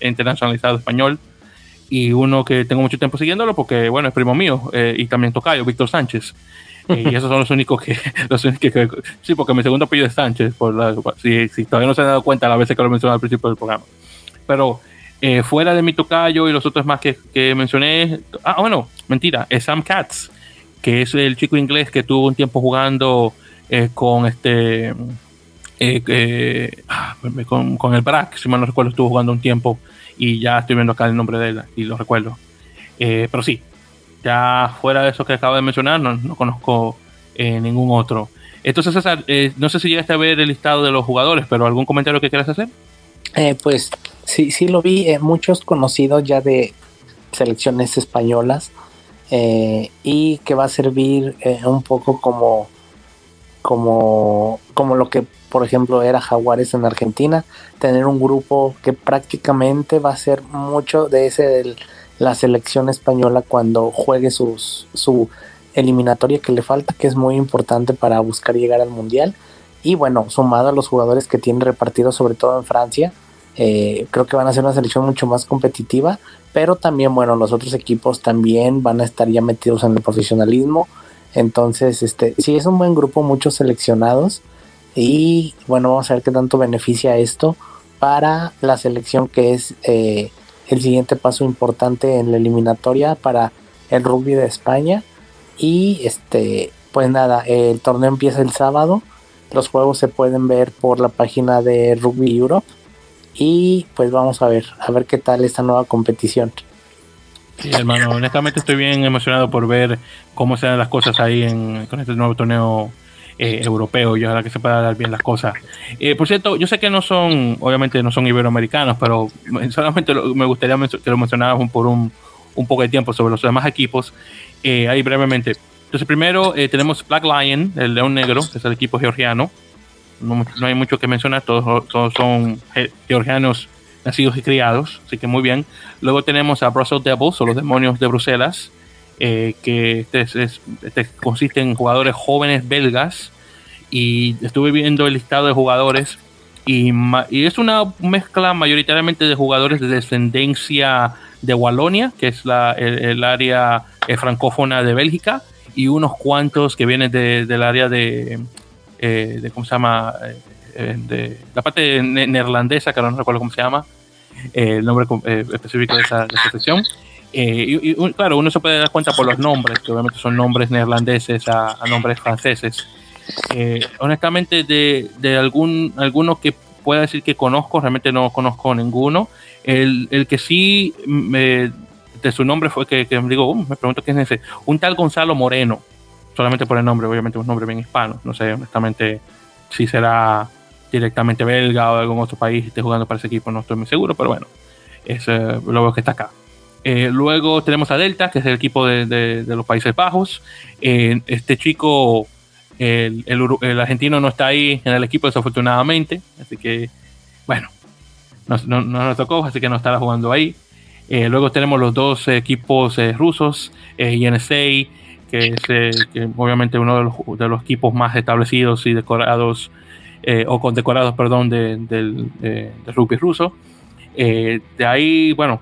internacionalizado español. Y uno que tengo mucho tiempo siguiéndolo porque, bueno, es primo mío y también tocayo, Víctor Sánchez. y esos son los únicos que, los únicos que, Sí, porque mi segundo apellido es Sánchez, por si, todavía no se han dado cuenta la veces que lo mencioné al principio del programa. Pero fuera de mi tocayo y los otros más que, que mencioné. Ah, bueno, mentira, es Sam Katz, que es el chico inglés que tuvo un tiempo jugando eh, con este eh, eh, ah, con, el BRAC, si mal no recuerdo, estuvo jugando un tiempo y ya estoy viendo acá el nombre de él y lo recuerdo. pero sí, ya fuera de eso que acabo de mencionar, no, no conozco ningún otro. Entonces, César, no sé si llegaste a ver el listado de los jugadores, pero ¿algún comentario que quieras hacer? pues sí, sí lo vi, muchos conocidos ya de selecciones españolas y que va a servir un poco como como, como lo que por ejemplo era Jaguares en Argentina, tener un grupo que prácticamente va a ser mucho de ese de la selección española cuando juegue sus, su eliminatoria que le falta, que es muy importante para buscar llegar al mundial. Y bueno, sumado a los jugadores que tiene repartidos, sobre todo en Francia, eh, creo que van a ser una selección mucho más competitiva, pero también, bueno, los otros equipos también van a estar ya metidos en el profesionalismo entonces, este, sí es un buen grupo, muchos seleccionados. Y bueno, vamos a ver qué tanto beneficia esto para la selección que es eh, el siguiente paso importante en la eliminatoria para el rugby de España. Y este, pues nada, el torneo empieza el sábado. Los juegos se pueden ver por la página de Rugby Europe. Y pues vamos a ver, a ver qué tal esta nueva competición. Sí, hermano, honestamente estoy bien emocionado por ver cómo se dan las cosas ahí en, con este nuevo torneo eh, europeo y ojalá que se pueda dar bien las cosas. Eh, por cierto, yo sé que no son, obviamente no son iberoamericanos, pero solamente me gustaría que lo mencionáramos por un, un poco de tiempo sobre los demás equipos, eh, ahí brevemente. Entonces, primero tenemos Black Lion, el León Negro, que es el equipo georgiano. No, no hay mucho que mencionar, todos, todos son georgianos nacidos y criados, así que muy bien. Luego tenemos a Brussels Devils, o los demonios de Bruselas, eh, que este, este, consiste en jugadores jóvenes belgas. Y estuve viendo el listado de jugadores y, es una mezcla mayoritariamente de jugadores de descendencia de Walonia, que es la, el, área eh, francófona de Bélgica, y unos cuantos que vienen del área de, eh, de, ¿cómo se llama? de la parte neerlandesa, que no recuerdo cómo se llama, el nombre eh, específico de esa, sección. Eh, y, claro, uno se puede dar cuenta por los nombres, que obviamente son nombres neerlandeses a, nombres franceses. Eh, honestamente, de, de, algún alguno que pueda decir que conozco, realmente no conozco ninguno. El, el que sí me, de su nombre fue que, que me digo, uh, me pregunto quién es ese. Un tal Gonzalo Moreno, solamente por el nombre, obviamente un nombre bien hispano. No sé, honestamente, si será directamente belga o algún otro país esté jugando para ese equipo, no estoy muy seguro, pero bueno, es eh, lo que está acá. Eh, luego tenemos a Delta, que es el equipo de, los Países Bajos. Eh, este chico, el, argentino no está ahí en el equipo desafortunadamente, así que, bueno, no, no, nos tocó, así que no estará jugando ahí. luego tenemos los dos equipos rusos, INSA, que es obviamente uno de los, de los, equipos más establecidos y decorados eh, o condecorados, perdón, del rugby ruso. Eh, de ahí, bueno,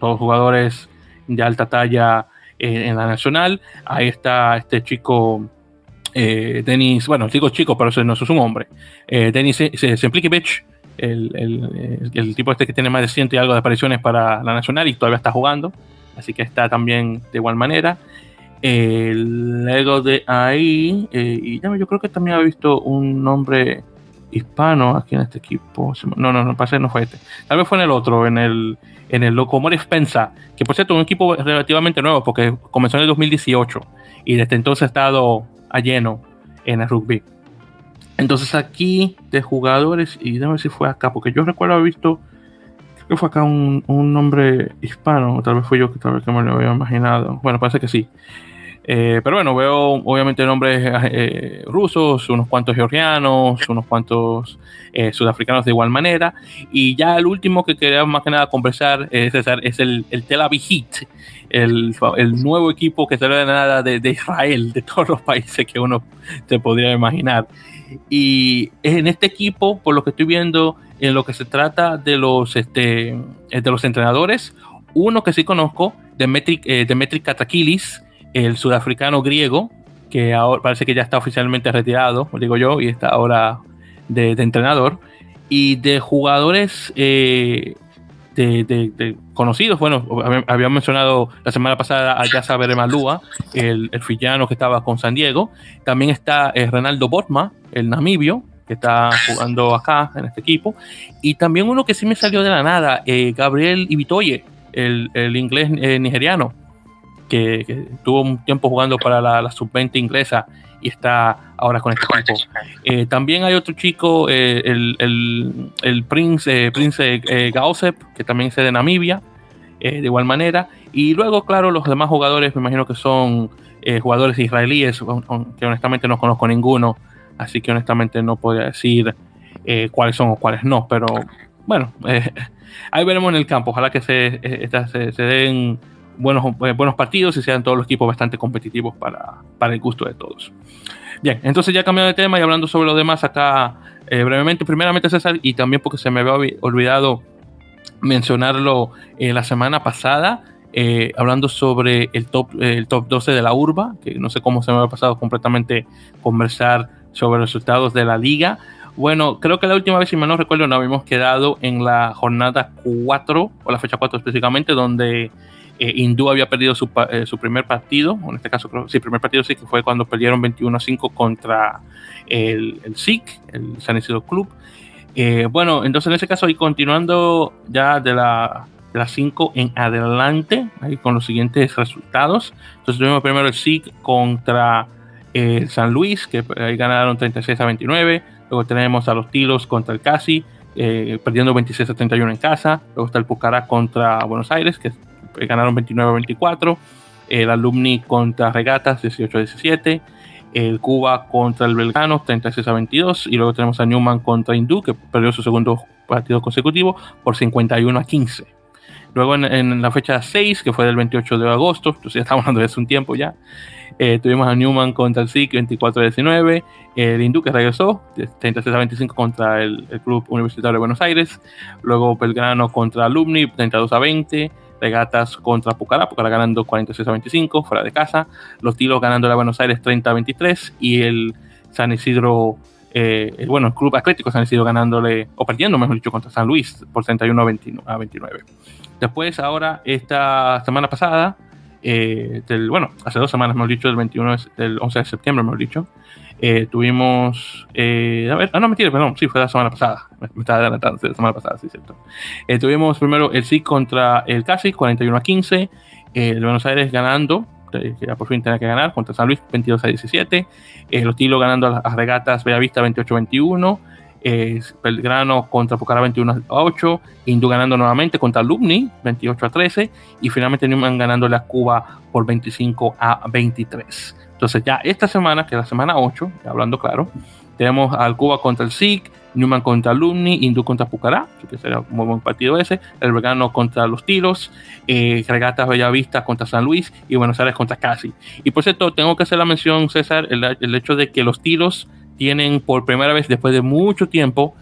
todos jugadores de alta talla en la nacional. Ahí está este chico, eh, Denis, bueno, digo chico, pero eso no es un hombre. Denis Semplikiewicz, el, el, el, tipo este que tiene más de 100 y algo de apariciones para la nacional y todavía está jugando. Así que está también de igual manera. Luego de ahí, y yo creo que también ha visto un nombre hispano aquí en este equipo. No, no, no, parece no fue este. Tal vez fue en el otro, en el, en el Locomotive Pensa, que por cierto, un equipo relativamente nuevo porque comenzó en el 2018 y desde entonces ha estado a lleno en el rugby. Entonces aquí de jugadores, y déjame si fue acá, porque yo recuerdo haber visto, creo que fue acá un, un nombre hispano, tal vez fue yo que tal vez que me lo había imaginado. Bueno, parece que sí. Eh, pero bueno, veo obviamente nombres eh, rusos, unos cuantos georgianos, unos cuantos eh, sudafricanos de igual manera. Y ya el último que quería más que nada conversar, César, es el, el Tel Aviv Heat, el, el, nuevo equipo que sale de nada de, de, Israel, de todos los países que uno se podría imaginar. Y en este equipo, por lo que estoy viendo, en lo que se trata de los, este, de los entrenadores, uno que sí conozco, Demetri, Demetri Katakilis, el sudafricano griego, que ahora parece que ya está oficialmente retirado, digo yo, y está ahora de, entrenador, y de jugadores eh, de, conocidos. Bueno, habíamos mencionado la semana pasada a Yasa Beremalúa, el, el fillano que estaba con San Diego. También está eh, Renaldo Botma, el namibio, que está jugando acá en este equipo. Y también uno que sí me salió de la nada, eh, Gabriel Ibitoye, el, el inglés nigeriano, que, tuvo un tiempo jugando para la, sub-20 inglesa y está ahora con este equipo. Eh, también hay otro chico, eh, el, el, el, Prince, eh, Prince Gausep, que también es de Namibia, de igual manera. Y luego, claro, los demás jugadores, me imagino que son jugadores israelíes, que honestamente no conozco ninguno, así que honestamente no podría decir cuáles son o cuáles no, pero bueno, ahí veremos en el campo. Ojalá que se, se, se den buenos, eh, buenos partidos y sean todos los equipos bastante competitivos para, para el gusto de todos. Bien, entonces ya cambiando de tema y hablando sobre lo demás acá eh, brevemente, primeramente César, y también porque se me había olvidado mencionarlo eh, la semana pasada, hablando sobre el top, el top 12 de la urba, que no sé cómo se me había pasado completamente conversar sobre los resultados de la liga. Bueno, creo que la última vez, si me no recuerdo, nos habíamos quedado en la jornada 4, o la fecha 4 específicamente, donde eh, Hindú había perdido su, eh, primer partido, en este caso, creo, sí, primer partido sí, que fue cuando perdieron 21 a 5 contra el, el SIC, el San Isidro Club. Eh, bueno, entonces en ese caso, y continuando ya de la, de las 5 en adelante, ahí con los siguientes resultados. Entonces tuvimos primero el SIC contra el San Luis, que ahí ganaron 36 a 29. Luego tenemos a los Tilos contra el Casi, perdiendo 26 a 31 en casa. Luego está el Pucará contra Buenos Aires, que ganaron 29-24. El Alumni contra Regatas 18-17. El Cuba contra el Belgrano 36 22. Y luego tenemos a Newman contra Hindú, que perdió su segundo partido consecutivo por 51 a 15. Luego en, la fecha 6, que fue del 28 de agosto, entonces ya estamos hablando de hace un tiempo ya, eh, tuvimos a Newman contra el SIC 24 a 19, el Hindú que regresó 36 a 25 contra el, el, Club Universitario de Buenos Aires, luego Belgrano contra Alumni 32 a 20, Regatas contra Pucará, Pucará ganando 46 a 25 fuera de casa, los Tilos ganando a Buenos Aires 30 a 23 y el San Isidro, eh, bueno, el Club Atlético San Isidro ganándole, o perdiendo mejor dicho, contra San Luis por 31 a 29. Después, ahora, esta semana pasada, eh, bueno, hace dos semanas, hemos dicho, del 21, del 11 de septiembre, hemos dicho, eh, tuvimos. Eh, a ver, ah, no, mentira, perdón, sí, fue la semana pasada. Me, estaba adelantando, la semana pasada, sí, cierto. Eh, tuvimos primero el SIC contra el CASI, 41 a 15. el Buenos Aires ganando, que ya por fin tenía que ganar, contra San Luis, 22 a 17. los Tilo ganando a las regatas Bellavista, 28 a 21. Belgrano contra Pucará 21 a 8, Hindú ganando nuevamente contra Alumni 28 a 13 y finalmente Newman ganando la Cuba por 25 a 23. Entonces ya esta semana, que es la semana 8, hablando claro, tenemos al Cuba contra el SIC, Newman contra Alumni, Hindú contra Pucará, que será un muy buen partido ese, el Vegano contra los Tiros, eh, Regatas Bellavista contra San Luis y Buenos Aires contra Casi. Y por cierto, tengo que hacer la mención, César, el, hecho de que los Tiros tienen por primera vez después de mucho tiempo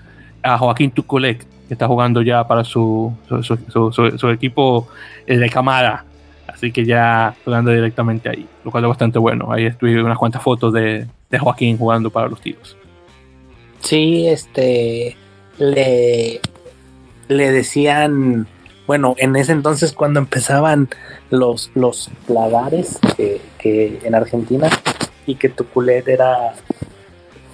a Joaquín Tuculec, que está jugando ya para su, su, equipo eh, de Camara Así que ya jugando directamente ahí, lo cual es bastante bueno. Ahí estuve unas cuantas fotos de, Joaquín jugando para los tiros. Sí, este le, le decían, bueno, en ese entonces cuando empezaban los, los plagares que, en Argentina y que Tuculet era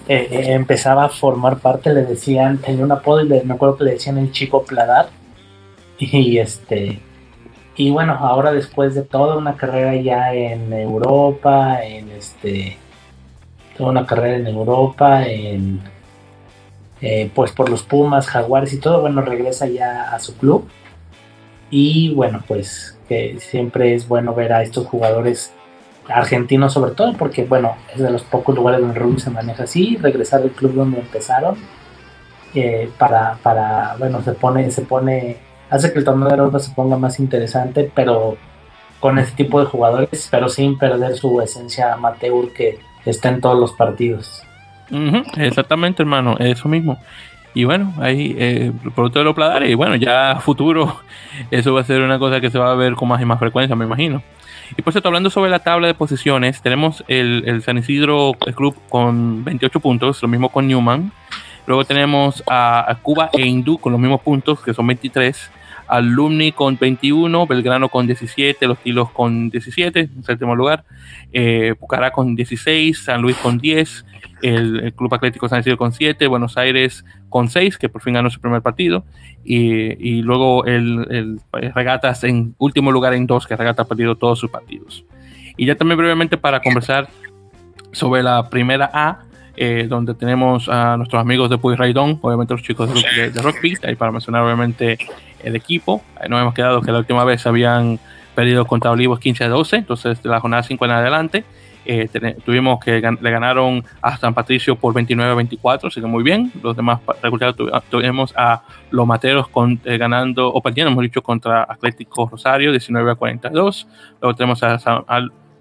eh, eh, empezaba a formar parte, le decían, tenía un apodo y me acuerdo que le decían el chico Pladar. Y este y bueno, ahora después de toda una carrera ya en Europa, en este, toda una carrera en Europa, en, eh, pues por los Pumas, Jaguares y todo, bueno, regresa ya a su club. Y bueno, pues que siempre es bueno ver a estos jugadores argentino sobre todo, porque bueno, es de los pocos lugares donde el se maneja así, regresar al club donde empezaron, eh, para, para, bueno, se pone, se pone, hace que el torneo de Europa se ponga más interesante, pero con ese tipo de jugadores, pero sin perder su esencia amateur que está en todos los partidos. exactamente, hermano, eso mismo. Y bueno, ahí eh, producto de los pladares, y bueno, ya futuro eso va a ser una cosa que se va a ver con más y más frecuencia, me imagino. Y por cierto, hablando sobre la tabla de posiciones, tenemos el, el San Isidro Club con 28 puntos, lo mismo con Newman. Luego tenemos a, Cuba e Hindú con los mismos puntos, que son 23. Alumni con 21, Belgrano con 17, Los Tilos con 17, en séptimo lugar, eh, Pucará con 16, San Luis con 10, el, Club Atlético San Isidro con 7, Buenos Aires con 6, que por fin ganó su primer partido, y, luego el, Regatas en último lugar en 2, que Regata ha perdido todos sus partidos. Y ya también brevemente para conversar sobre la primera A, eh, donde tenemos a nuestros amigos de Puy Raidón, obviamente los chicos de, de, ahí para mencionar obviamente el equipo. Ahí nos hemos quedado que la última vez habían perdido contra Olivos 15 a 12, entonces de la jornada 5 en adelante. Eh, tuvimos que le ganaron a San Patricio por 29 a 24, así que muy bien. Los demás resultados tuvimos a Los Materos con, eh, ganando, o perdiendo, hemos dicho, contra Atlético Rosario 19 a 42. Luego tenemos a San,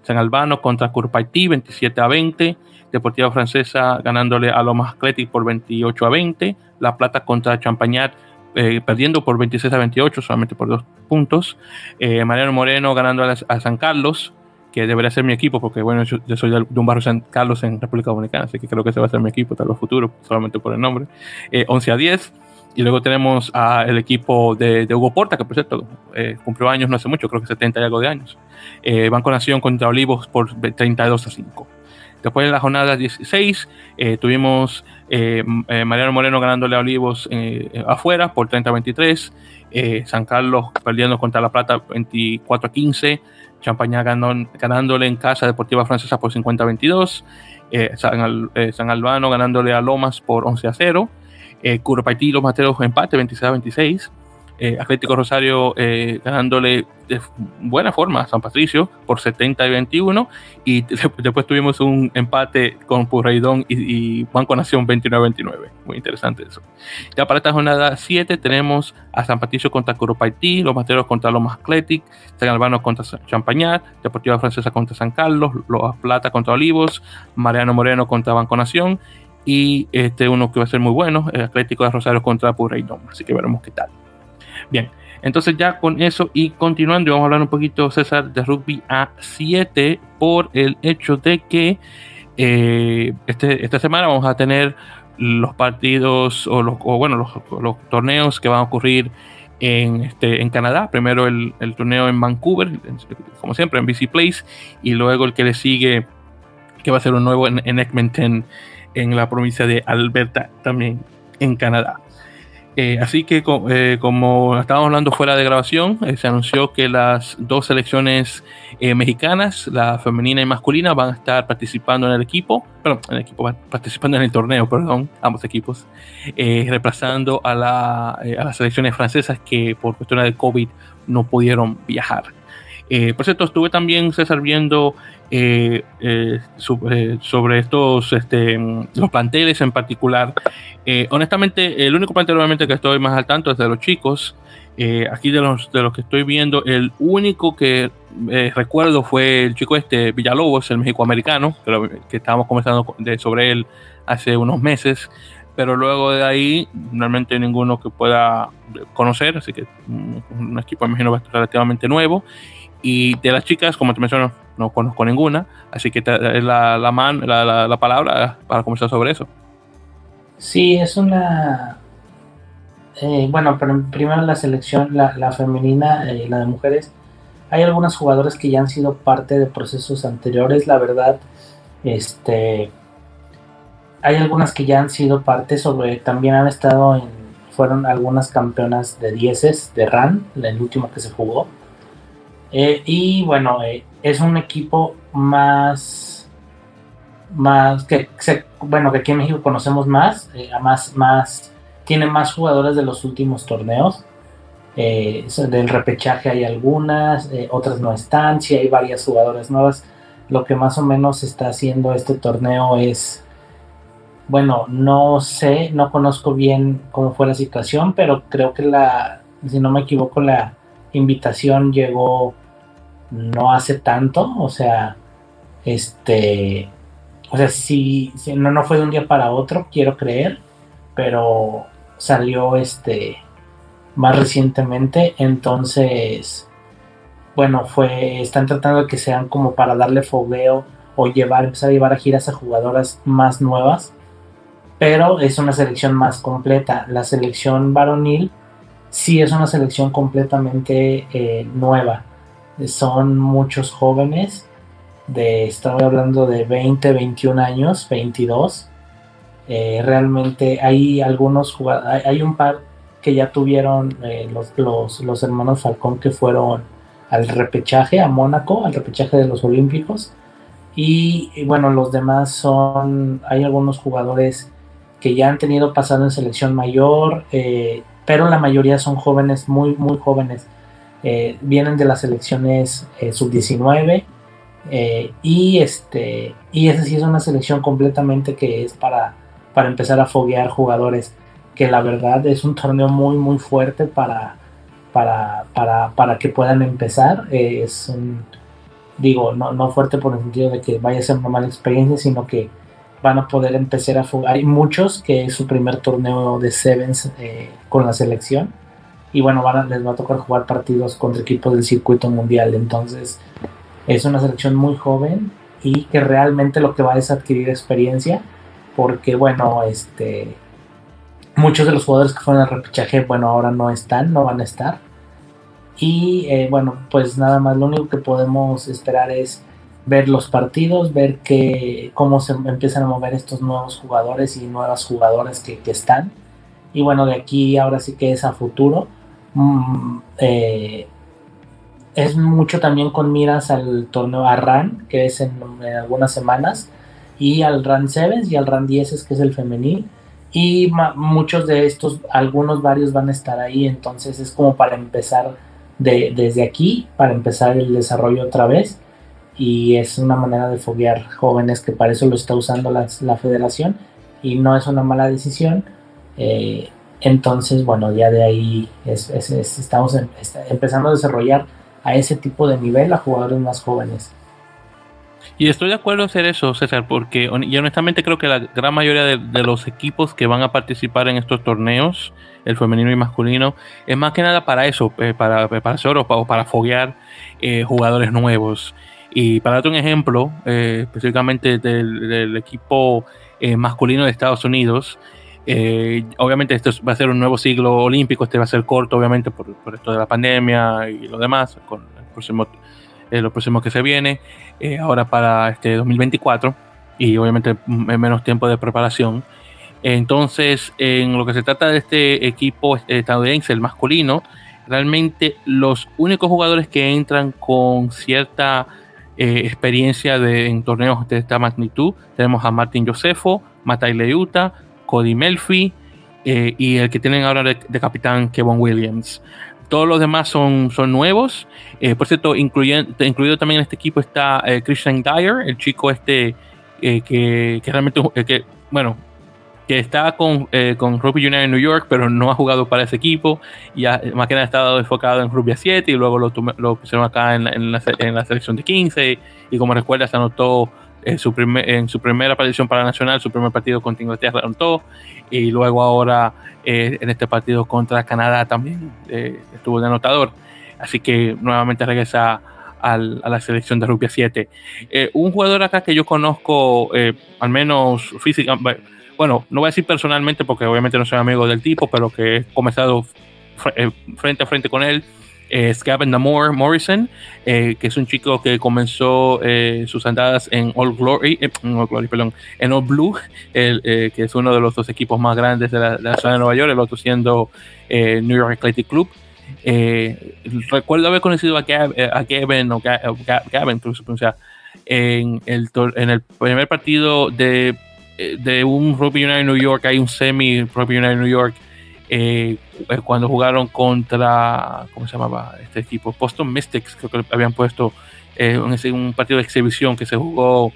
San Albano contra Curpaití 27 a 20. Deportiva Francesa ganándole a Lomas Athletic por 28 a 20, La Plata contra Champañat eh, perdiendo por 26 a 28, solamente por dos puntos, eh, Mariano Moreno ganando a, San Carlos, que debería ser mi equipo, porque bueno, yo, soy de, un barrio San Carlos en República Dominicana, así que creo que ese va a ser mi equipo tal vez futuro, solamente por el nombre, 11 eh, a 10. Y luego tenemos al equipo de, Hugo Porta, que por cierto cumplió años no hace mucho, creo que 70 y algo de años. Banco Nación contra Olivos por 32 a 5. Después de la jornada 16 eh, tuvimos eh, eh, Mariano Moreno ganándole a Olivos afuera por 30-23, San Carlos perdiendo contra La Plata 24 15, Champaña ganándole en casa Deportiva Francesa por 50-22, San, San, Albano ganándole a Lomas por 11 0, Curopaití los Materos empate 26 26. Eh, Atlético Rosario eh, ganándole de buena forma a San Patricio por 70 y 21 y después tuvimos un empate con Purreidón y, Banco Nación 29-29 muy interesante eso. Ya para esta jornada 7 tenemos a San Patricio contra Curupaití los Materos contra Lomas Athletic San Albano contra Champañar Deportiva Francesa contra San Carlos Los Plata contra Olivos Mariano Moreno contra Banco Nación y este uno que va a ser muy bueno, Atlético de Rosario contra Purreidón así que veremos qué tal Bien, entonces ya con eso y continuando, vamos a hablar un poquito, César, de rugby a 7 por el hecho de que eh, este, esta semana vamos a tener los partidos o, los, bueno, los, torneos que van a ocurrir en, este, en Canadá. Primero el, torneo en Vancouver, como siempre, en BC Place, y luego el que le sigue, que va a ser un nuevo en, en Edmonton, en la provincia de Alberta, también en Canadá. Eh, así que eh, como estábamos hablando fuera de grabación, eh, se anunció que las dos selecciones mexicanas, la femenina y masculina, van a estar participando en el equipo, perdón, en el equipo, participando en el torneo, perdón, ambos equipos, reemplazando a, la, las selecciones francesas que por cuestiones de COVID no pudieron viajar. por cierto, estuve también, César, viendo eh, eh, eh, sobre estos, este, los planteles en particular. honestamente, el único plantel obviamente que estoy más al tanto es de los chicos. aquí de los, de los que estoy viendo, el único que recuerdo fue el chico este, Villalobos, el mexicoamericano, que, que estábamos conversando sobre él hace unos meses pero luego de ahí realmente ninguno que pueda conocer, así que un, un equipo imagino relativamente nuevo. Y de las chicas, como te menciono, no conozco ninguna, así que te la, la, man, la, la, palabra para conversar sobre eso. Sí, es una... Eh, bueno, pero primero la selección, la, femenina y eh, la de mujeres, hay algunas jugadoras que ya han sido parte de procesos anteriores, la verdad, este... Hay algunas que ya han sido parte sobre, también han estado en, fueron algunas campeonas de dieces de RAN, el último que se jugó. Eh, y bueno, es un equipo más, más que, bueno, que aquí en México conocemos más, eh, más, más, tiene más jugadores de los últimos torneos. Eh, del repechaje hay algunas, eh, otras no están, sí hay varias jugadoras nuevas. lo que más o menos está haciendo este torneo es, bueno, no sé, no conozco bien cómo fue la situación, pero creo que la, si no me equivoco, la invitación llegó no hace tanto, o sea, este, o sea, si, no, no fue de un día para otro, quiero creer, pero salió este más recientemente, entonces bueno, fue, están tratando de que sean como para darle fogueo o llevar, empezar a llevar a giras a jugadoras más nuevas, pero es una selección más completa. La selección varonil sí es una selección completamente eh, nueva. Son muchos jóvenes, de, estaba hablando de 20, 21 años, 22. Eh, realmente hay algunos jugadores, hay, un par que ya tuvieron eh, los, los, los hermanos Falcón que fueron al repechaje, a Mónaco, al repechaje de los Olímpicos. Y, bueno, los demás son, hay algunos jugadores que ya han tenido pasado en selección mayor, eh, pero la mayoría son jóvenes, muy, muy jóvenes. Eh, vienen de las selecciones eh, sub-19 y este y esa sí es una selección completamente que es para, para empezar a foguear jugadores que la verdad es un torneo muy muy fuerte para, para, para, para que puedan empezar. Eh, es un, digo, no, no fuerte por el sentido de que vaya a ser una mala experiencia, sino que van a poder empezar a jugar. Hay muchos que es su primer torneo de Sevens eh, con la selección. Y bueno, van les va a tocar jugar partidos contra equipos del circuito mundial. Entonces, es una selección muy joven y que realmente lo que va es adquirir experiencia. Porque, bueno, este Muchos de los jugadores que fueron al repechaje, bueno, ahora no están, no van a estar. Y eh, bueno, pues nada más, lo único que podemos esperar es ver los partidos, ver que, cómo se empiezan a mover estos nuevos jugadores y nuevas jugadoras que, están. Y bueno, de aquí ahora sí que es a futuro. Mm, eh, es mucho también con miras al torneo RAN, que es en, en, algunas semanas, y al RAN 7 y al RAN 10, que es el femenil y muchos de estos, algunos varios van a estar ahí, entonces es como para empezar de, desde aquí, para empezar el desarrollo otra vez y es una manera de foguear jóvenes que para eso lo está usando la, la federación y no es una mala decisión. Eh, entonces, bueno, ya de ahí estamos em, empezando a desarrollar a ese tipo de nivel a jugadores más jóvenes. Y estoy de acuerdo en hacer eso, César, porque y honestamente creo que la gran mayoría de, los equipos que van a participar en estos torneos, el femenino y masculino, es más que nada para eso, eh, para prepararse o para, foguear eh, jugadores nuevos. Y para darte un ejemplo, eh, específicamente del, equipo masculino de Estados Unidos, obviamente esto va a ser un nuevo siglo olímpico, este va a ser corto, obviamente, por, por esto de la pandemia y lo demás, con el próximo eh, lo próximo que se viene, eh, ahora para este 2024 y obviamente menos tiempo de preparación. Entonces, en lo que se trata de este equipo estadounidense, el masculino, realmente los únicos jugadores que entran con cierta eh, experiencia en torneos de esta magnitud, tenemos a Martin Josefo, Matai Leuta, Cody Melfi y el que tienen ahora de capitán Kevin Williams. Todos los demás son, son nuevos. Eh, por cierto, incluido también en este equipo está eh, Christian Dyer, el chico este eh, que, realmente, que, bueno, que está con, con Rugby United en New York, pero no ha jugado para ese equipo. Ya más que nada ha estado enfocado en Rugby a 7 y luego lo, lo pusieron acá en, la, en, la, selección de 15. Y como recuerda, se anotó en su, primer, en su primera aparición para Nacional, su primer partido contra Inglaterra anotó, y luego ahora eh, en este partido contra Canadá también eh, estuvo de anotador. Así que nuevamente regresa al, a la selección de rugby 7. Eh, un jugador acá que yo conozco, al menos física, bueno, no voy a decir personalmente porque obviamente no soy amigo del tipo, pero que he comenzado frente a frente con él, es Gavin Namor Morrison, eh, que es un chico que comenzó eh, sus andadas en All Glory, eh, perdón, en All Blue, que es uno de los dos equipos más grandes de la, ciudad de Nueva York, el otro siendo New York Athletic Club. recuerdo haber conocido a, Gavin, o Gavin, en el, en el primer partido de, de un Rugby United New York, hay un semi Rugby United New York eh, eh, cuando jugaron contra, ¿cómo se llamaba este equipo? Boston Mystics, creo que habían puesto un, partido de exhibición que se jugó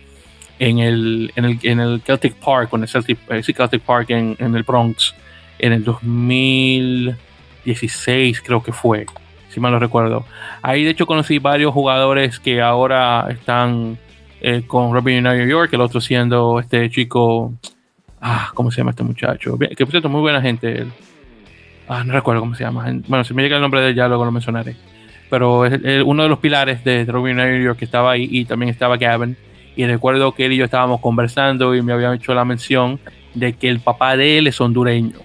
en el, en el, Celtic Park, en el Celtic, Celtic Park en, en, el Bronx, en el 2016 creo que fue, si mal no recuerdo. Ahí de hecho conocí varios jugadores que ahora están con Robin New York, el otro siendo este chico, ah, ¿cómo se llama este muchacho? Que por cierto, muy buena gente. Ah, no recuerdo cómo se llama. Bueno, si me llega el nombre de él, ya luego lo mencionaré. Pero es, uno de los pilares de, Robin New York que estaba ahí y también estaba Gavin. Y recuerdo que él y yo estábamos conversando y me había hecho la mención de que el papá de él es hondureño.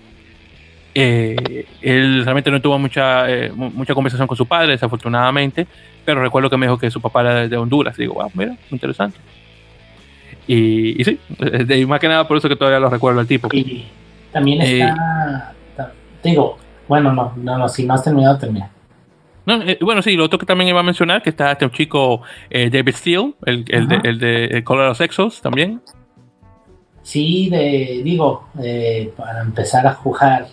Eh, él realmente no tuvo mucha, eh, mucha conversación con su padre, desafortunadamente, pero recuerdo que me dijo que su papá era de Honduras. Y digo, wow, mira, interesante. Y, y sí, más que nada por eso que todavía lo recuerdo el tipo. Y también eh, está, digo, bueno, no, no, no, si no has terminado, termina. No, eh, bueno, sí, lo otro que también iba a mencionar, que está este chico eh, David Steele, el, el, de, el de Colorado Sexos también. Sí, de, digo, para empezar a jugar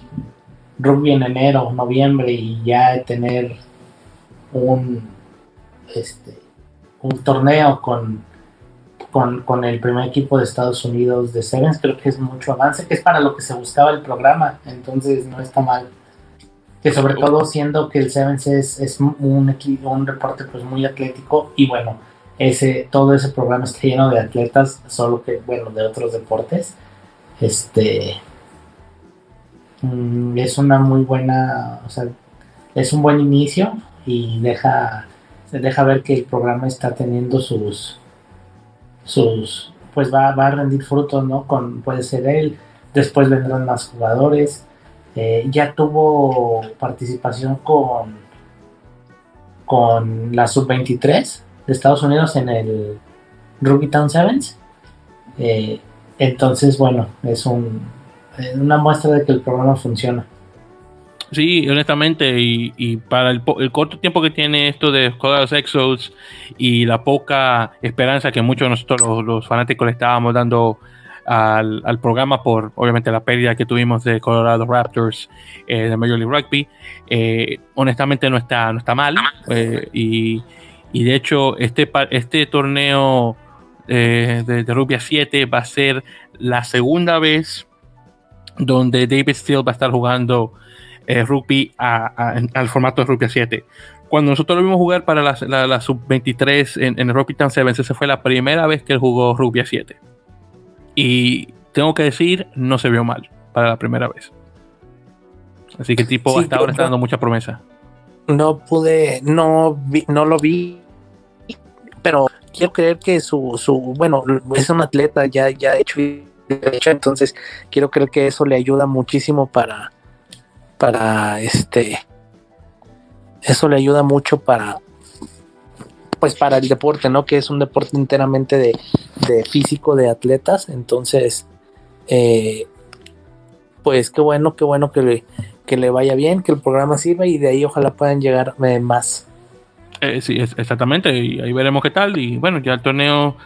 rugby en enero, noviembre y ya tener un, este, un torneo con, con, el primer equipo de Estados Unidos de Sevens, creo que es mucho avance, que es para lo que se buscaba el programa, entonces no está mal. Que sobre todo siendo que el Sevens es, es un, equipo, un deporte pues muy atlético y bueno, ese, todo ese programa está lleno de atletas, solo que bueno, de otros deportes. Este mm, es una muy buena, o sea, es un buen inicio y deja deja ver que el programa está teniendo sus sus pues va, a rendir frutos no con puede ser él. Después vendrán más jugadores. Eh, ya tuvo participación con con la sub 23 de Estados Unidos en el Rugby Town Sevens. Eh, entonces bueno es un, una muestra de que el programa funciona Sí, honestamente, y, para el, corto tiempo que tiene esto de Colorado Exos y la poca esperanza que muchos de nosotros los, fanáticos le estábamos dando al, programa por obviamente la pérdida que tuvimos de Colorado Raptors eh, de Major League Rugby, eh, honestamente no está, no está mal. Eh, y, de hecho, este, este torneo de, de Rugby 7 va a ser la segunda vez donde David Steele va a estar jugando eh, rugby al formato de rugby 7. Cuando nosotros lo vimos jugar para la, sub-23 en, el Rugby Town Sevens, esa fue la primera vez que él jugó rugby 7. Y tengo que decir, no se vio mal para la primera vez. Así que el tipo hasta ahora está dando mucha promesa. No pude, no, no lo vi, pero quiero creer que su, su, bueno, es un atleta ya, ya hecho, hecho, entonces quiero creer que eso le ayuda muchísimo para, para este eso le ayuda mucho para pues para el deporte, ¿no? Que es un deporte enteramente de, físico, de atletas. Entonces, eh, pues qué bueno, qué bueno que le, que le vaya bien, que el programa sirva y de ahí ojalá puedan llegar eh, más. Eh, sí, exactamente, y ahí veremos qué tal. Y bueno, ya el torneo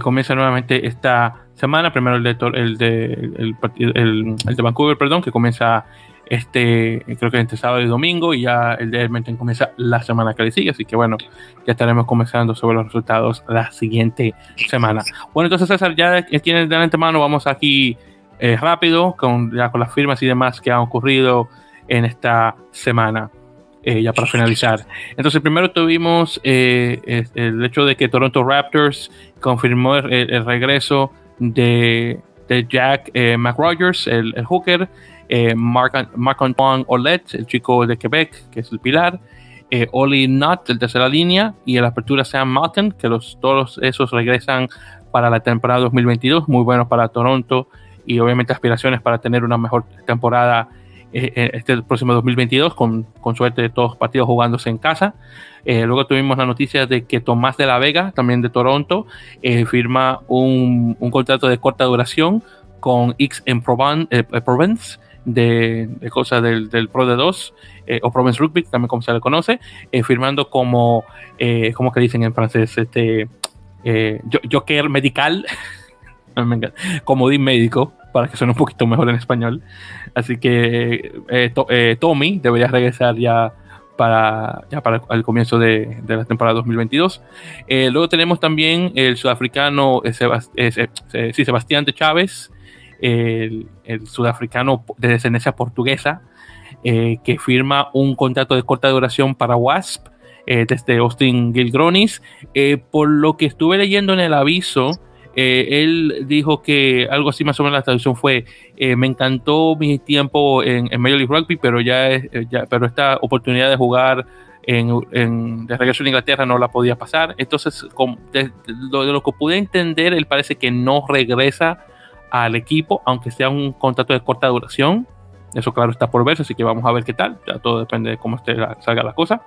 comienza nuevamente esta semana. Primero el de, el de, el, el de Vancouver, perdón, que comienza este, creo que entre sábado y domingo, y ya el de Edmonton comienza la semana que le sigue, así que bueno, ya estaremos comenzando sobre los resultados la siguiente semana. Bueno, entonces César, ya tienes de antemano, vamos aquí eh, rápido, con, las firmas y demás que han ocurrido en esta semana. Eh, ya para finalizar. Entonces, primero tuvimos eh, el hecho de que Toronto Raptors confirmó el, regreso de, Jack McRogers, el, el hooker, eh, Marc-Antoine Olet, el chico de Quebec, que es el pilar, eh, Oli Nutt, el tercera línea, y en la apertura Sam Martin, que los, todos esos regresan para la temporada 2022, muy buenos para Toronto. Y obviamente aspiraciones para tener una mejor temporada eh, este próximo 2022, con, con, suerte de todos los partidos jugándose en casa. luego tuvimos la noticia de que Tomás de la Vega, también de Toronto, firma un, un, contrato de corta duración con X en Provence de, cosas del, Pro de 2 eh, o Province Rugby, también como se le conoce, eh, firmando como, eh, como que dicen en francés, este Joker medical, como di médico, para que suene un poquito mejor en español. Así que Tommy debería regresar ya para, ya para el comienzo de, la temporada 2022. Eh, luego tenemos también el sudafricano Sebastián de Chávez, el, sudafricano de descendencia portuguesa, que firma un contrato de corta duración para WASP desde Austin Gilgronis. por lo que estuve leyendo en el aviso, eh, él dijo que algo así más o menos la traducción fue, eh, me encantó mi tiempo en, en, Major League Rugby, pero ya, eh, ya pero esta oportunidad de jugar en, de regreso a Inglaterra no la podía pasar. Entonces, de, lo, que pude entender, él parece que no regresa al equipo, aunque sea un contrato de corta duración. Eso claro está por verse, así que vamos a ver qué tal. Ya todo depende de cómo esté salga la cosa.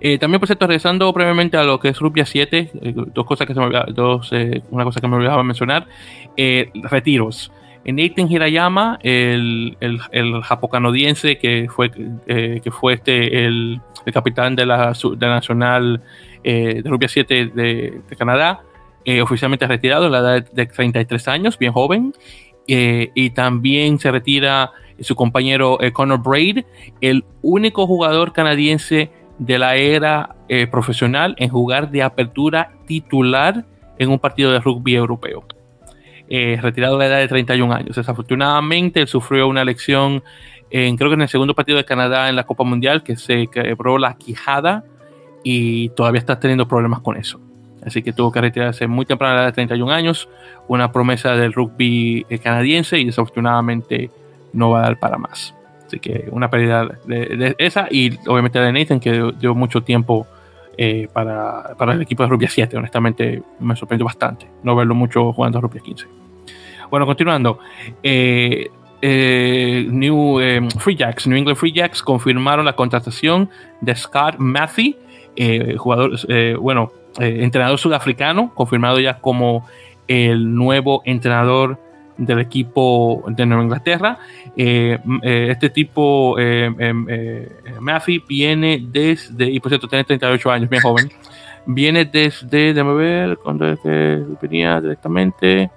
Eh, también, por cierto, regresando brevemente a lo que es Rupia 7, eh, dos cosas que se me dos, eh, una cosa que me olvidaba mencionar, retiros. Nathan Hirayama, el, el, el japocanadiense que fue, que fue este, el, el, capitán de la, de la Nacional de Rupia 7 de, de Canadá, oficialmente retirado a la edad de 33 años, bien joven. y también se retira su compañero Conor Braid, el único jugador canadiense de la era eh, profesional en jugar de apertura titular en un partido de rugby europeo. Eh, retirado a la edad de 31 años. Desafortunadamente, él sufrió una lección, en, creo que en el segundo partido de Canadá en la Copa Mundial, que se quebró la quijada y todavía está teniendo problemas con eso. Así que tuvo que retirarse muy temprano a la edad de 31 años, una promesa del rugby eh, canadiense y desafortunadamente no va a dar para más. Así que una pérdida de, esa y obviamente de Nathan que dio mucho tiempo eh, para, para, el equipo de Rubia 7. Honestamente me sorprendió bastante no verlo mucho jugando a Rubia 15. Bueno, continuando. Eh, eh, New Free Jacks, New England Free Jacks confirmaron la contratación de Scott Matthew, jugador, bueno, entrenador sudafricano, confirmado ya como el nuevo entrenador del equipo de Nueva Inglaterra. Eh, eh, este tipo, eh, eh viene desde, y por cierto, tiene 38 años, bien joven. Viene desde, déjame ver, cuando es que venía directamente.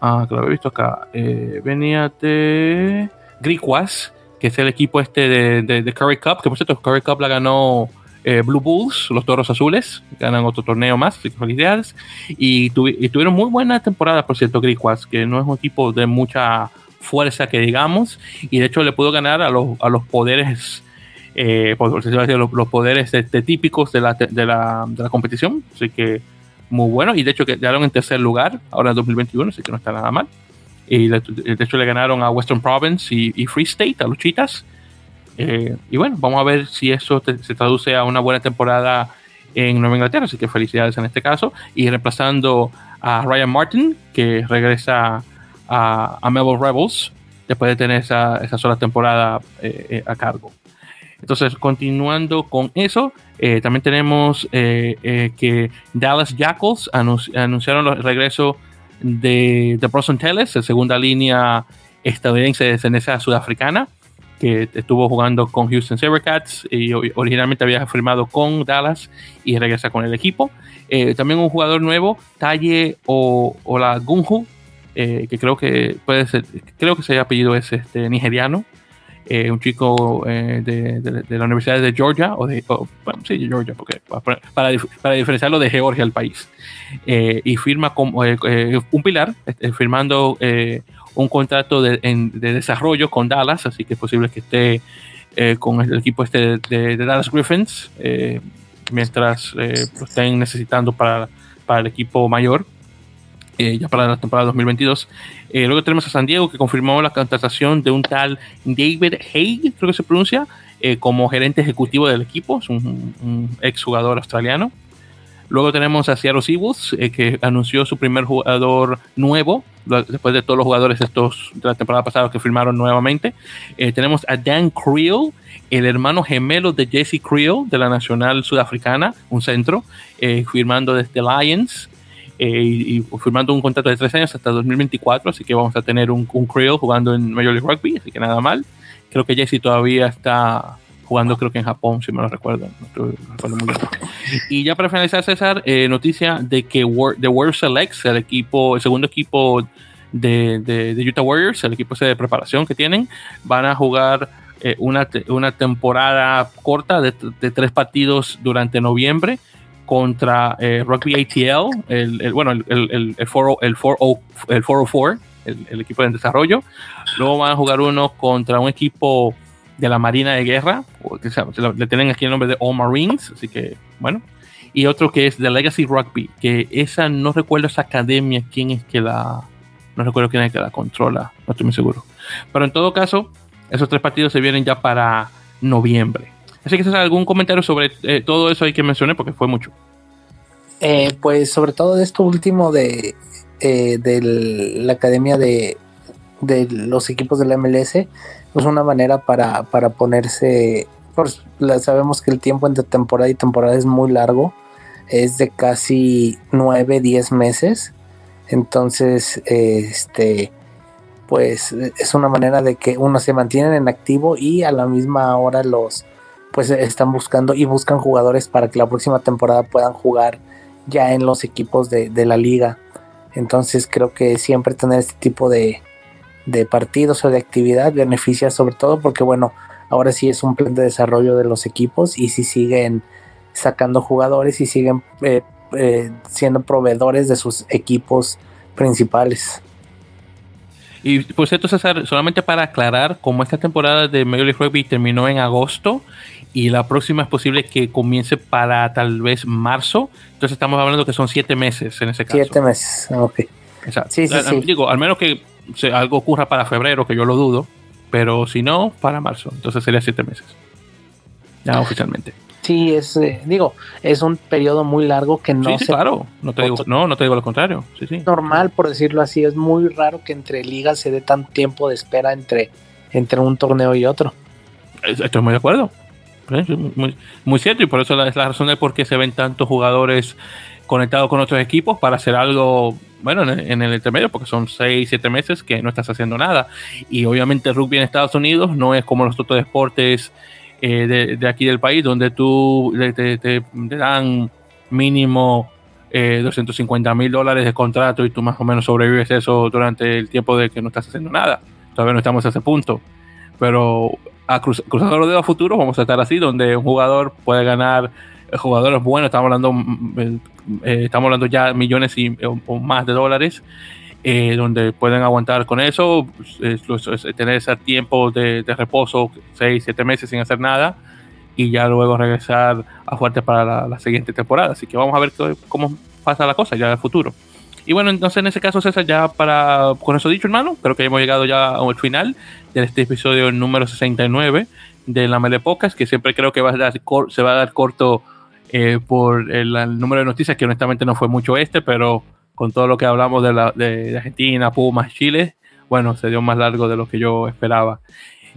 Ah, que lo había visto acá. venía de Griquas, que es el equipo este de, de, Curry Cup, que por cierto, Curry Cup la ganó eh, Blue Bulls, los Toros Azules, ganan otro torneo más, así que felicidades. Y, tuvieron muy buena temporada, por cierto, Griquas, que no es un equipo de mucha fuerza que digamos, y de hecho le pudo ganar a los, a los poderes, eh, por los, los, poderes este, típicos de la, de, la, de la competición, así que muy bueno, y de hecho quedaron en tercer lugar ahora en 2021, así que no está nada mal. Y de, hecho le ganaron a Western Province y, y Free State, a los Chitas. Eh, y bueno, vamos a ver si eso se traduce a una buena temporada en Nueva Inglaterra, así que felicidades en este caso. Y reemplazando a Ryan Martin, que regresa a, a Melbourne Rebels después de tener esa, esa sola temporada eh, eh, a cargo. Entonces, continuando con eso, también tenemos que Dallas Jackals anunciaron el regreso de, de Bronson Telles, la segunda línea estadounidense de descendencia sudafricana que estuvo jugando con Houston Sabercats y originalmente había firmado con Dallas y regresa con el equipo. Eh, también un jugador nuevo, Talle o, la Gunhu, eh, que creo que puede ser, creo que ese apellido es este, nigeriano. Eh, un chico de, la Universidad de Georgia, o de, bueno, sí, Georgia, porque para, para, diferenciarlo de Georgia, el país. y firma como un pilar, firmando un contrato de, desarrollo con Dallas, así que es posible que esté eh, con el equipo este de, Dallas Griffins, eh, mientras eh, lo estén necesitando para, para el equipo mayor, ya para la temporada 2022. luego tenemos a San Diego, que confirmó la contratación de un tal David Haig, creo que se pronuncia, como gerente ejecutivo del equipo, es un, un ex jugador australiano. Luego tenemos a Seattle Seahawks, eh, que anunció su primer jugador nuevo, después de todos los jugadores estos de la temporada pasada que firmaron nuevamente. Eh, tenemos a Dan Creel, el hermano gemelo de Jesse Creel, de la Nacional Sudafricana, un centro, eh, firmando desde Lions. y, firmando un contrato de tres años hasta 2024, así que vamos a tener un, un Creel jugando en Major League Rugby, así que nada mal. Creo que Jesse todavía está jugando creo que en Japón, si me lo recuerdo. Y ya para finalizar, César, eh, noticia de que The World Selects, el equipo, el segundo equipo de, de, Utah Warriors, el equipo de preparación que tienen, van a jugar eh, una, una, temporada corta de, tres partidos durante noviembre contra eh, Rugby ATL, el, bueno, el, el, el, 404, el, equipo de desarrollo. Luego van a jugar uno contra un equipo de la Marina de Guerra, que le tienen aquí el nombre de All Marines, así que bueno. Y otro que es de Legacy Rugby, que esa no recuerdo esa academia, quién es que la, no recuerdo quién es que la controla, no estoy muy seguro. Pero en todo caso, esos tres partidos se vienen ya para noviembre. Así que, ¿algún comentario sobre eh, todo eso hay que mencionar? Porque fue mucho. Eh, pues sobre todo esto último de, eh, la academia de, los equipos de la MLS, es una manera para, ponerse, pues, sabemos que el tiempo entre temporada y temporada es muy largo, es de casi 9, 10 meses, entonces, este, pues es una manera de que uno se mantiene en activo y a la misma hora los pues están buscando y buscan jugadores para que la próxima temporada puedan jugar ya en los equipos de, la liga. Entonces creo que siempre tener este tipo de, partidos o de actividad beneficia sobre todo porque bueno, ahora sí es un plan de desarrollo de los equipos y si siguen sacando jugadores y siguen eh, eh, siendo proveedores de sus equipos principales. Y por cierto, César, solamente para aclarar, como esta temporada de Major League Rugby terminó en agosto y la próxima es posible que comience para tal vez marzo, entonces estamos hablando que son siete meses en ese caso. Siete meses, ok. Exacto. Sí, sí, sí. Digo, al menos que algo ocurra para febrero, que yo lo dudo, pero si no, para marzo, entonces sería siete meses. Ya oficialmente. Sí, es, eh, digo, es un periodo muy largo que no sí, claro, no te, digo, no, no te digo lo contrario. Sí, sí. Normal, por decirlo así, es muy raro que entre ligas se dé tanto tiempo de espera entre, entre un torneo y otro. Estoy muy de acuerdo. Muy, muy cierto, y por eso es la razón de por qué se ven tantos jugadores conectados con otros equipos para hacer algo, bueno, en, el intermedio, porque son 6, 7 meses que no estás haciendo nada. Y obviamente rugby en Estados Unidos no es como los otros deportes eh, de, aquí del país, donde tú te, dan mínimo eh, 250 mil dólares de contrato y tú más o menos sobrevives eso durante el tiempo de que no estás haciendo nada. Todavía no estamos a ese punto. Pero a cruz, cruzando los dedos a futuro vamos a estar así, donde un jugador puede ganar, jugadores buenos, estamos hablando, mm, eh, estamos hablando ya millones y, más de dólares eh, donde pueden aguantar con eso, tener ese tiempo de, reposo, 6, 7 meses sin hacer nada, y ya luego regresar a fuerte para la, siguiente temporada. Así que vamos a ver cómo pasa la cosa ya en el futuro. Y bueno, entonces en ese caso, César, ya para, con eso dicho, hermano, creo que hemos llegado ya al final de este episodio número 69 de la Mele que siempre creo que va a dar, se va a dar corto eh, por el, número de noticias, que honestamente no fue mucho este, pero con todo lo que hablamos de, la, de, Argentina, Pumas, Chile, bueno, se dio más largo de lo que yo esperaba.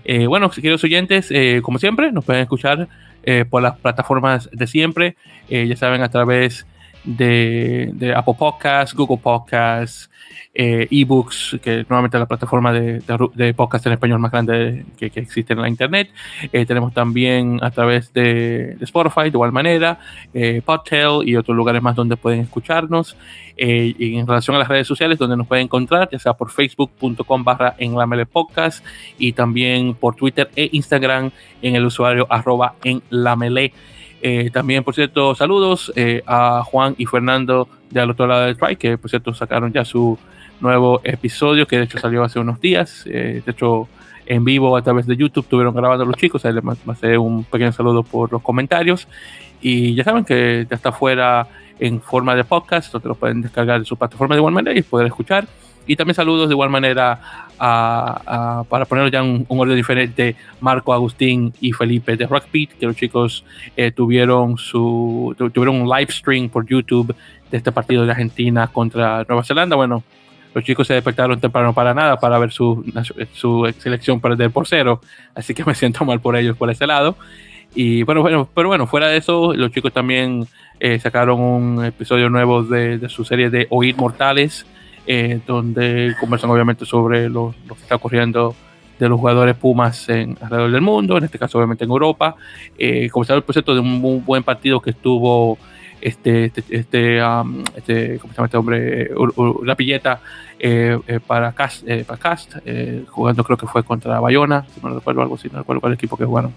Eh, bueno, queridos oyentes, eh, como siempre, nos pueden escuchar eh, por las plataformas de siempre, ya saben, a través de, Apple Podcasts, Google Podcasts, eh, ebooks, que nuevamente es la plataforma de, podcast en español más grande que, existe en la internet. Eh, tenemos también a través de, Spotify, de igual manera, eh, Podtail y otros lugares más donde pueden escucharnos. Eh, en relación a las redes sociales, donde nos pueden encontrar, ya sea por facebook.com barra en podcast y también por Twitter e Instagram en el usuario arroba en. También, por cierto, saludos a Juan y Fernando de al otro lado del Try, que por cierto sacaron ya su nuevo episodio que de hecho salió hace unos días. Eh, de hecho, en vivo a través de YouTube tuvieron grabando los chicos. Ahí les hacer un pequeño saludo por los comentarios. Y ya saben que ya está fuera en forma de podcast, donde lo pueden descargar de su plataforma de igual manera y poder escuchar. Y también saludos de igual manera a, para ponerlo ya en un, orden diferente, Marco, Agustín y Felipe de Rockbeat, que los chicos eh, tuvieron, su, tuvieron un live stream por YouTube de este partido de Argentina contra Nueva Zelanda. Bueno, los chicos se despertaron temprano para nada para ver su, su selección perder por cero, así que me siento mal por ellos por ese lado. Y bueno, bueno, pero bueno, fuera de eso, los chicos también eh, sacaron un episodio nuevo de, de, su serie de Oír Mortales, eh, donde conversan obviamente sobre lo, que está ocurriendo de los jugadores Pumas en, alrededor del mundo, en este caso obviamente en Europa. Eh, comenzaron el proceso de un, un buen partido que estuvo este, este, este, um, este ¿cómo se llama este hombre? la pilleta eh, eh, para Cast, eh, para Cast jugando creo que fue contra Bayona, si no recuerdo algo así, no recuerdo cuál equipo que jugaron,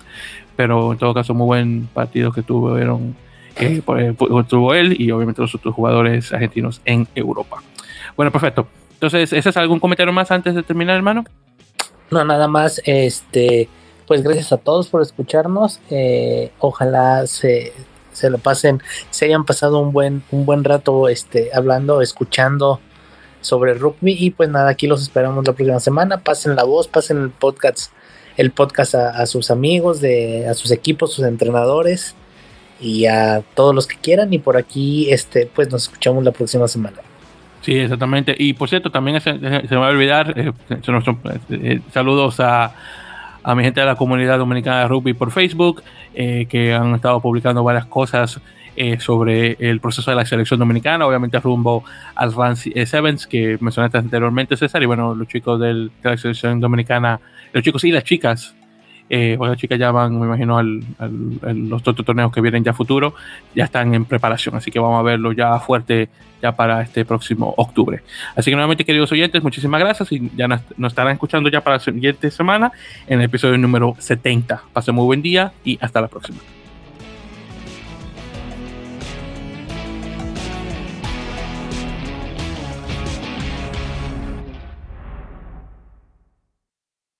pero en todo caso muy buen partido que tuvieron, pues, tuvo él y obviamente los otros jugadores argentinos en Europa. Bueno, perfecto. Entonces, ¿ese es algún comentario más antes de terminar, hermano? No, nada más, este, pues gracias a todos por escucharnos. ojalá se, se lo pasen, se hayan pasado un buen, un buen rato este, hablando, escuchando sobre rugby. Y pues nada, aquí los esperamos la próxima semana. Pasen la voz, pasen el podcast, el podcast a, sus amigos, de, a sus equipos, sus entrenadores y a todos los que quieran. Y por aquí, este, pues nos escuchamos la próxima semana. Sí, exactamente. Y por cierto, también se, me va a olvidar, eh, eh, saludos a a mi gente de la comunidad dominicana de rugby por Facebook, eh, que han estado publicando varias cosas eh, sobre el proceso de la selección dominicana, obviamente rumbo al Run Sevens que mencionaste anteriormente, César, y bueno, los chicos de la selección dominicana, los chicos y las chicas eh, las chicas ya van, me imagino, al, los otros torneos que vienen ya futuro, ya están en preparación, así que vamos a verlo ya fuerte ya para este próximo octubre. Así que nuevamente, queridos oyentes, muchísimas gracias y ya nos, nos estarán escuchando ya para la siguiente semana en el episodio número 70. Pasen muy buen día y hasta la próxima.